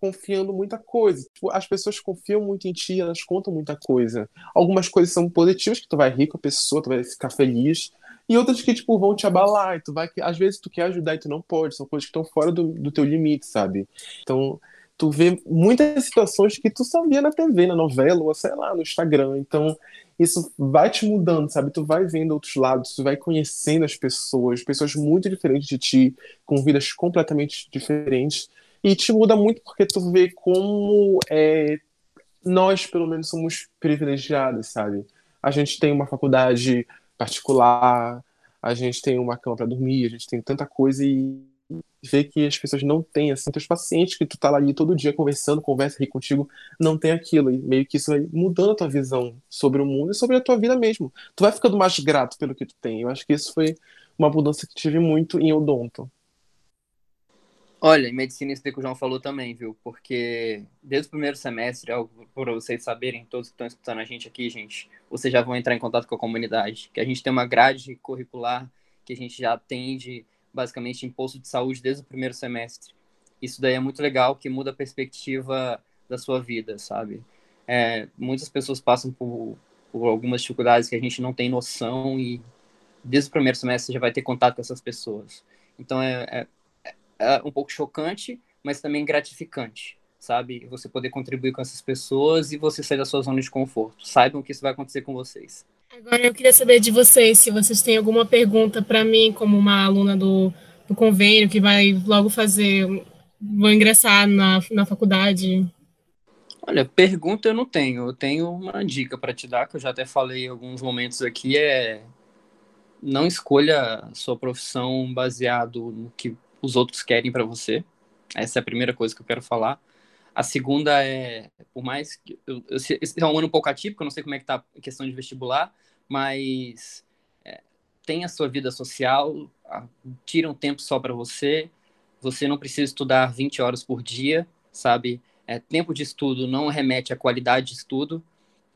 Speaker 5: confiando muita coisa. Tipo, as pessoas confiam muito em ti, elas contam muita coisa. Algumas coisas são positivas, que tu vai rir com a pessoa, tu vai ficar feliz. E outras que, tipo, vão te abalar. E tu vai, às vezes tu quer ajudar e tu não pode. São coisas que estão fora do, do teu limite, sabe? Então, tu vê muitas situações que tu só via na TV, na novela, ou sei lá, no Instagram. Então, isso vai te mudando, sabe? Tu vai vendo outros lados, tu vai conhecendo as pessoas, pessoas muito diferentes de ti, com vidas completamente diferentes. E te muda muito porque tu vê como é, nós, pelo menos, somos privilegiados, sabe? A gente tem uma faculdade particular, a gente tem uma cama para dormir, a gente tem tanta coisa e ver que as pessoas não têm, assim, teus pacientes que tu tá ali todo dia conversando, conversa, ri contigo, não tem aquilo. E meio que isso vai mudando a tua visão sobre o mundo e sobre a tua vida mesmo. Tu vai ficando mais grato pelo que tu tem. Eu acho que isso foi uma mudança que tive muito em odonto.
Speaker 3: Olha, em medicina isso que o João falou também, viu? Porque desde o primeiro semestre, por vocês saberem, todos que estão escutando a gente aqui, gente, vocês já vão entrar em contato com a comunidade, que a gente tem uma grade curricular que a gente já atende basicamente em posto de saúde desde o primeiro semestre. Isso daí é muito legal, que muda a perspectiva da sua vida, sabe? É, muitas pessoas passam por, por algumas dificuldades que a gente não tem noção e desde o primeiro semestre já vai ter contato com essas pessoas. Então é, é é um pouco chocante, mas também gratificante, sabe? Você poder contribuir com essas pessoas e você sair da sua zona de conforto. Saibam que isso vai acontecer com vocês.
Speaker 2: Agora eu queria saber de vocês se vocês têm alguma pergunta para mim, como uma aluna do, do convênio que vai logo fazer, vou ingressar na, na faculdade.
Speaker 3: Olha, pergunta eu não tenho. Eu tenho uma dica para te dar, que eu já até falei em alguns momentos aqui, é não escolha sua profissão baseado no que os outros querem para você. Essa é a primeira coisa que eu quero falar. A segunda é, por mais que eu, eu, esse é um ano um pouco atípico, eu não sei como é que tá a questão de vestibular, mas é, tenha sua vida social, tira um tempo só para você. Você não precisa estudar 20 horas por dia, sabe? É, tempo de estudo não remete à qualidade de estudo.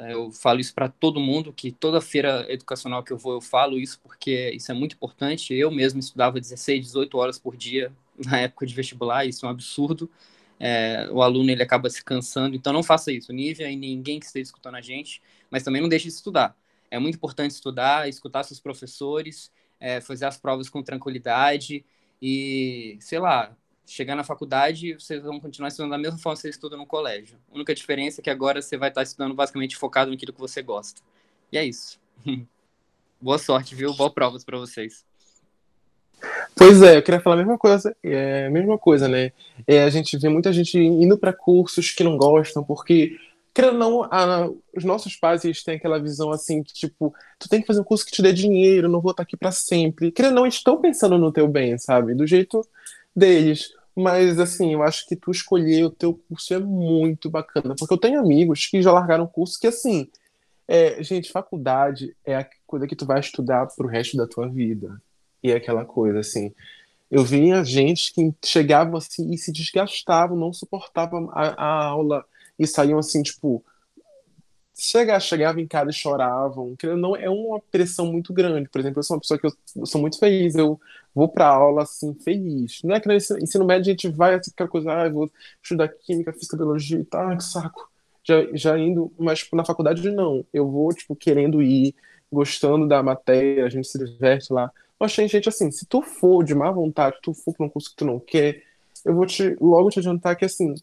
Speaker 3: É, eu falo isso para todo mundo, que toda feira educacional que eu vou, eu falo isso, porque isso é muito importante. Eu mesmo estudava 16, 18 horas por dia na época de vestibular, isso é um absurdo. É, o aluno ele acaba se cansando, então não faça isso, Nívia e ninguém que esteja escutando a gente, mas também não deixe de estudar. É muito importante estudar, escutar seus professores, é, fazer as provas com tranquilidade e, sei lá, chegar na faculdade, vocês vão continuar estudando da mesma forma que você estuda no colégio. A única diferença é que agora você vai estar estudando basicamente focado naquilo que você gosta. E é isso. Boa sorte, viu? Boa provas para vocês.
Speaker 5: Pois é, eu queria falar a mesma coisa, é a mesma coisa, né? É, a gente vê muita gente indo para cursos que não gostam, porque, querendo não, a, os nossos pais eles têm aquela visão assim, que tipo, tu tem que fazer um curso que te dê dinheiro, não vou estar aqui para sempre. Querendo não, estão pensando no teu bem, sabe? Do jeito deles. Mas, assim, eu acho que tu escolher o teu curso é muito bacana. Porque eu tenho amigos que já largaram curso que, assim, é, gente, faculdade é a coisa que tu vai estudar pro resto da tua vida. E é aquela coisa, assim. Eu via gente que chegavam assim e se desgastavam, não suportavam a, a aula e saíam assim, tipo, chegar, chegava em casa e choravam. Não é uma pressão muito grande. Por exemplo, eu sou uma pessoa que eu, eu sou muito feliz, eu vou para aula assim feliz. Não é que no ensino, ensino médio a gente vai assim, aquela coisa, ah, vou estudar química, física, biologia e tal, que saco. Já, já indo, mas tipo, na faculdade não. Eu vou tipo querendo ir, gostando da matéria, a gente se diverte lá. Mas tem gente assim, se tu for de má vontade, tu for para um curso que tu não quer, eu vou te logo te adiantar que assim,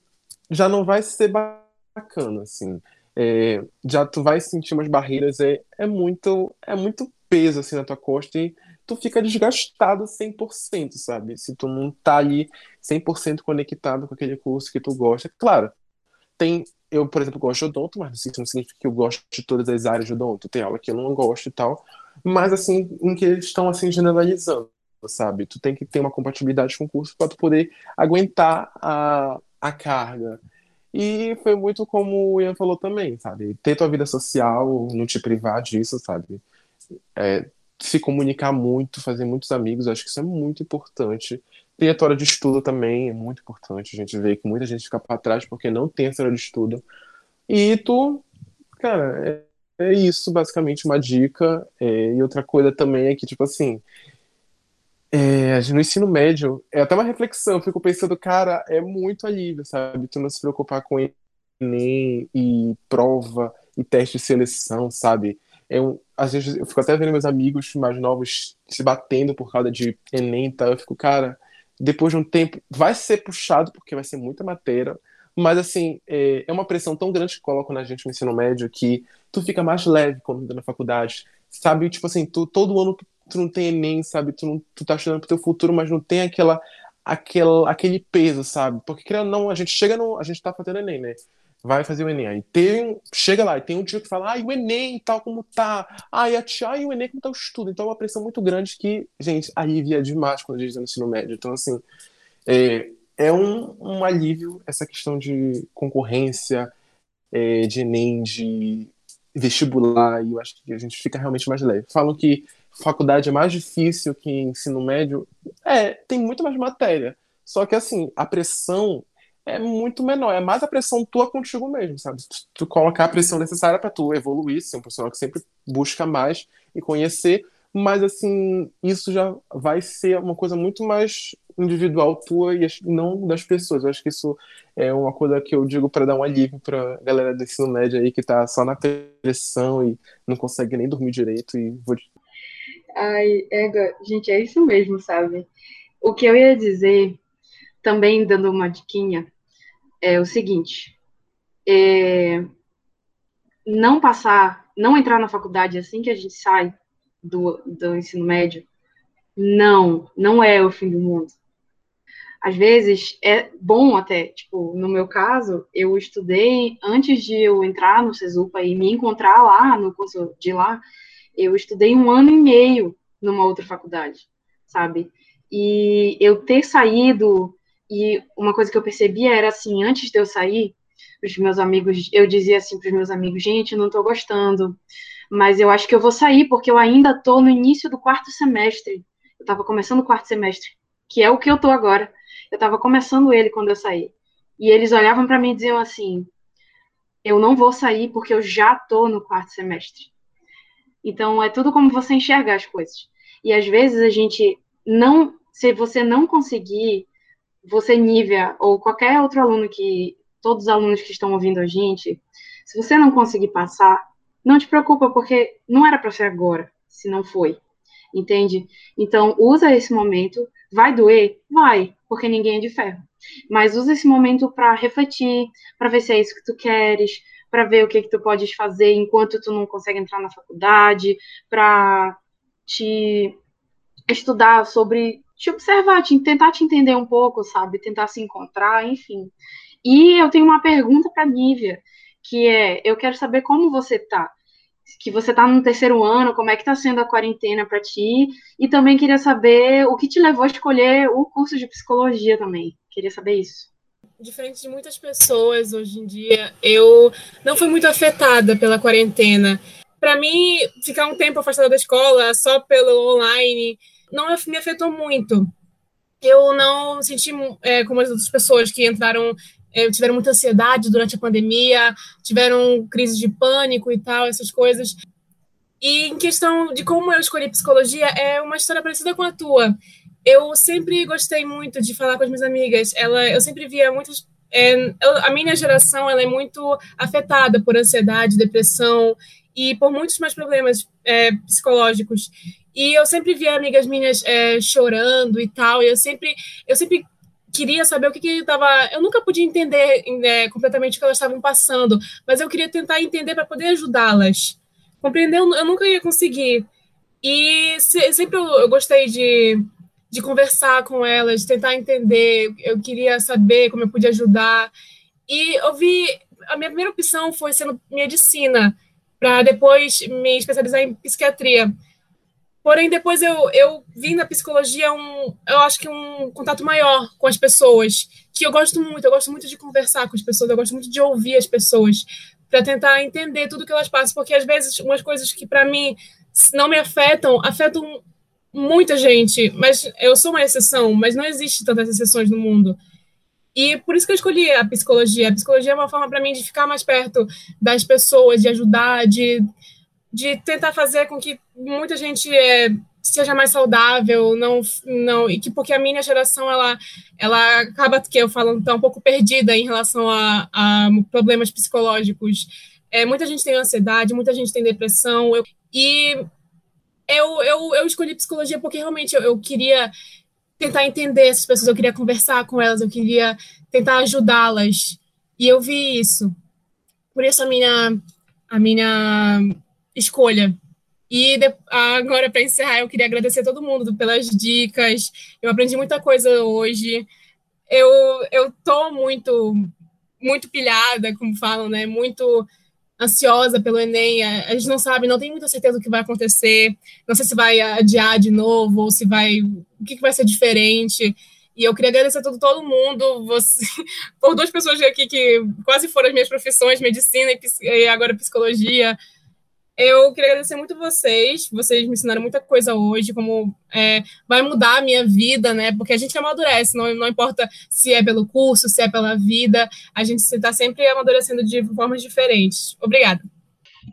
Speaker 5: já não vai ser bacana assim é, já tu vai sentir umas barreiras, é, é muito é muito peso assim na tua costa e tu fica desgastado 100%, sabe? Se tu não tá ali 100% conectado com aquele curso que tu gosta. Claro, tem eu, por exemplo, gosto de odonto, mas isso não significa que eu gosto de todas as áreas de odonto. Tem aula que eu não gosto e tal, mas assim, em que eles estão assim generalizando, sabe? Tu tem que ter uma compatibilidade com o curso para tu poder aguentar a, a carga. E foi muito como o Ian falou também, sabe? Ter tua vida social, não te privar disso, sabe? É, se comunicar muito, fazer muitos amigos, acho que isso é muito importante. Ter a hora de estudo também é muito importante. A gente vê que muita gente fica para trás porque não tem hora de estudo. E tu, cara, é, é isso, basicamente, uma dica. É, e outra coisa também é que, tipo assim, é, no ensino médio, é até uma reflexão, eu fico pensando, cara, é muito alívio, sabe? Tu não se preocupar com Enem e prova e teste de seleção, sabe? É um, às vezes eu fico até vendo meus amigos mais novos se batendo por causa de Enem e tal, eu fico, cara, depois de um tempo vai ser puxado, porque vai ser muita matéria, mas assim, é, é uma pressão tão grande que colocam na gente no ensino médio que tu fica mais leve quando tá na faculdade, sabe? Tipo assim, tu, todo ano tu não tem Enem, sabe? Tu, não, tu tá estudando pro teu futuro, mas não tem aquela, aquela, aquele peso, sabe? Porque, querendo não, a gente chega no. A gente tá fazendo Enem, né? Vai fazer o Enem. Aí tem, chega lá, e tem um dia que fala, ai, o Enem, tal como tá. Ai, a tia, ai, o Enem, como tá o estudo. Então é uma pressão muito grande que, gente, alivia demais quando a gente tá no ensino médio. Então, assim, é, é um, um alívio essa questão de concorrência, é, de Enem, de vestibular, e eu acho que a gente fica realmente mais leve. Falam que faculdade é mais difícil que ensino médio. É, tem muito mais matéria. Só que, assim, a pressão é muito menor. É mais a pressão tua contigo mesmo, sabe? Tu, colocar a pressão necessária para tu evoluir, ser um profissional que sempre busca mais e conhecer. Mas, assim, isso já vai ser uma coisa muito mais individual tua e não das pessoas. Eu acho que isso é uma coisa que eu digo para dar um alívio para galera do ensino médio aí que tá só na pressão e não consegue nem dormir direito e vou
Speaker 4: Ai, Ega, gente, é isso mesmo, sabe? O que eu ia dizer também dando uma diquinha, é o seguinte: é, não passar, não entrar na faculdade assim que a gente sai do, do ensino médio, não, não é o fim do mundo. Às vezes é bom até, tipo, no meu caso, eu estudei antes de eu entrar no Cesupa e me encontrar lá no curso de lá, eu estudei um ano e meio numa outra faculdade, sabe? E eu ter saído, e uma coisa que eu percebia era assim, antes de eu sair, os meus amigos, eu dizia assim para os meus amigos, gente, não estou gostando, mas eu acho que eu vou sair porque eu ainda estou no início do quarto semestre. Eu estava começando o quarto semestre, que é o que eu estou agora. Eu estava começando ele quando eu saí. E eles olhavam para mim e diziam assim: eu não vou sair porque eu já estou no quarto semestre. Então é tudo como você enxerga as coisas. E às vezes a gente não, se você não conseguir, você Nívia ou qualquer outro aluno que todos os alunos que estão ouvindo a gente, se você não conseguir passar, não te preocupa porque não era para ser agora, se não foi. Entende? Então usa esse momento, vai doer, vai, porque ninguém é de ferro. Mas usa esse momento para refletir, para ver se é isso que tu queres, para ver o que, que tu podes fazer enquanto tu não consegue entrar na faculdade, para te estudar sobre, te observar, te, tentar te entender um pouco, sabe? Tentar se encontrar, enfim. E eu tenho uma pergunta para Nívia, que é, eu quero saber como você tá. Que você tá no terceiro ano, como é que tá sendo a quarentena para ti? E também queria saber o que te levou a escolher o curso de psicologia também. Queria saber isso
Speaker 2: diferente de muitas pessoas hoje em dia, eu não fui muito afetada pela quarentena. Para mim, ficar um tempo afastada da escola só pelo online não me afetou muito. Eu não senti é, como as outras pessoas que entraram, é, tiveram muita ansiedade durante a pandemia, tiveram crise de pânico e tal, essas coisas. E em questão de como eu escolhi psicologia, é uma história parecida com a tua eu sempre gostei muito de falar com as minhas amigas. Ela, eu sempre via muitas. É, a minha geração ela é muito afetada por ansiedade, depressão e por muitos mais problemas é, psicológicos. E eu sempre via amigas minhas é, chorando e tal. E eu sempre, eu sempre queria saber o que que estava. Eu nunca podia entender né, completamente o que elas estavam passando, mas eu queria tentar entender para poder ajudá-las. Compreender, eu, nunca ia conseguir. E se, sempre eu, eu gostei de de conversar com elas, tentar entender. Eu queria saber como eu podia ajudar. E eu vi. A minha primeira opção foi sendo medicina, para depois me especializar em psiquiatria. Porém, depois eu, eu vi na psicologia um, eu acho que um contato maior com as pessoas, que eu gosto muito, eu gosto muito de conversar com as pessoas, eu gosto muito de ouvir as pessoas, para tentar entender tudo que elas passam, porque às vezes umas coisas que para mim não me afetam, afetam muita gente, mas eu sou uma exceção, mas não existe tantas exceções no mundo. E por isso que eu escolhi a psicologia. A psicologia é uma forma para mim de ficar mais perto das pessoas, de ajudar, de, de tentar fazer com que muita gente é, seja mais saudável, não, não e que porque a minha geração ela, ela acaba que eu falo tá um pouco perdida em relação a, a problemas psicológicos. É, muita gente tem ansiedade, muita gente tem depressão. Eu, e eu, eu, eu escolhi psicologia porque realmente eu, eu queria tentar entender essas pessoas, eu queria conversar com elas, eu queria tentar ajudá-las. E eu vi isso. Por isso a minha, a minha escolha. E de, agora, para encerrar, eu queria agradecer a todo mundo pelas dicas. Eu aprendi muita coisa hoje. Eu, eu tô muito, muito pilhada, como falam, né? Muito ansiosa pelo Enem, a, gente não sabe, não tem muita certeza do que vai acontecer, não sei se vai adiar de novo, ou se vai, o que, que vai ser diferente, e eu queria agradecer a todo, todo mundo, você, por duas pessoas aqui que quase foram as minhas profissões, medicina e, e agora psicologia, eu queria agradecer muito vocês, vocês me ensinaram muita coisa hoje, como é, vai mudar a minha vida, né? Porque a gente amadurece, não, não importa se é pelo curso, se é pela vida, a gente está sempre amadurecendo de formas diferentes. Obrigada.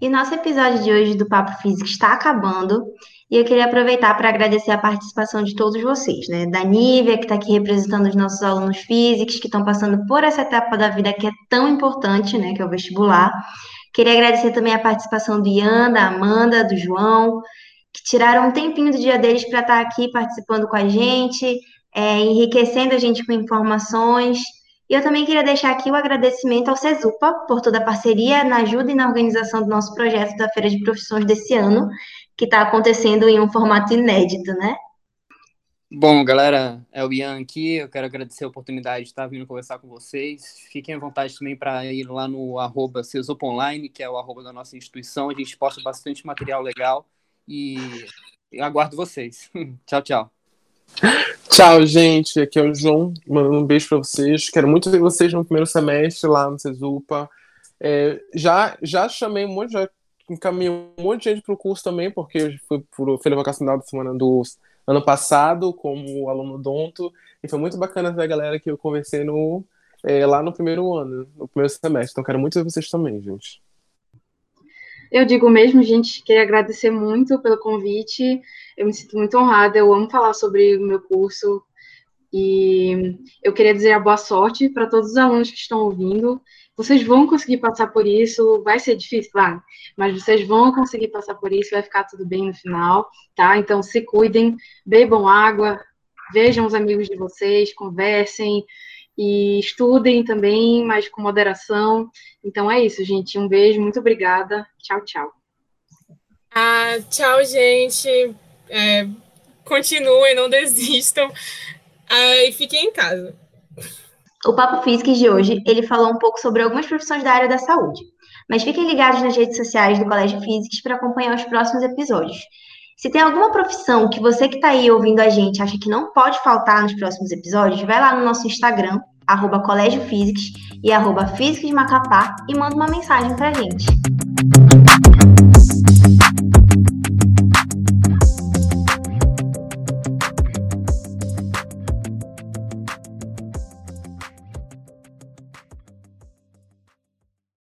Speaker 1: E nosso episódio de hoje do Papo Físico está acabando. E eu queria aproveitar para agradecer a participação de todos vocês, né? Da Nívia, que está aqui representando os nossos alunos físicos que estão passando por essa etapa da vida que é tão importante, né? Que é o vestibular. Queria agradecer também a participação do Ian, da Amanda, do João, que tiraram um tempinho do dia deles para estar tá aqui participando com a gente, é, enriquecendo a gente com informações. E eu também queria deixar aqui o agradecimento ao CESUPA por toda a parceria na ajuda e na organização do nosso projeto da Feira de Profissões desse ano, que está acontecendo em um formato inédito, né?
Speaker 3: Bom, galera, é o Ian aqui. Eu quero agradecer a oportunidade de estar vindo conversar com vocês. Fiquem à vontade também para ir lá no arroba Online, que é o arroba da nossa instituição. A gente posta bastante material legal e aguardo vocês. tchau, tchau.
Speaker 5: Tchau, gente. Aqui é o João, mandando um beijo para vocês. Quero muito ver vocês no primeiro semestre lá no Cesupa. É, já, já chamei um monte, já encaminhei um monte de gente para o curso também, porque eu fui para feira vacacional da semana dos ano passado como aluno donto e foi muito bacana ver a galera que eu conversei no, é, lá no primeiro ano, no primeiro semestre. Então quero muito ver vocês também, gente.
Speaker 4: Eu digo mesmo, gente, queria agradecer muito pelo convite. Eu me sinto muito honrada, eu amo falar sobre o meu curso. E eu queria dizer boa sorte para todos os alunos que estão ouvindo. Vocês vão conseguir passar por isso, vai ser difícil, claro, mas vocês vão conseguir passar por isso, vai ficar tudo bem no final, tá? Então se cuidem, bebam água, vejam os amigos de vocês, conversem e estudem também, mas com moderação. Então é isso, gente. Um beijo, muito obrigada. Tchau, tchau.
Speaker 6: Ah, tchau, gente. É, continuem, não desistam. Ah, e fiquem em casa.
Speaker 1: O Papo Físicos de hoje, ele falou um pouco sobre algumas profissões da área da saúde. Mas fiquem ligados nas redes sociais do Colégio Físicos para acompanhar os próximos episódios. Se tem alguma profissão que você que está aí ouvindo a gente acha que não pode faltar nos próximos episódios, vai lá no nosso Instagram, arroba Colégio e arroba Físicos Macapá e manda uma mensagem para a gente.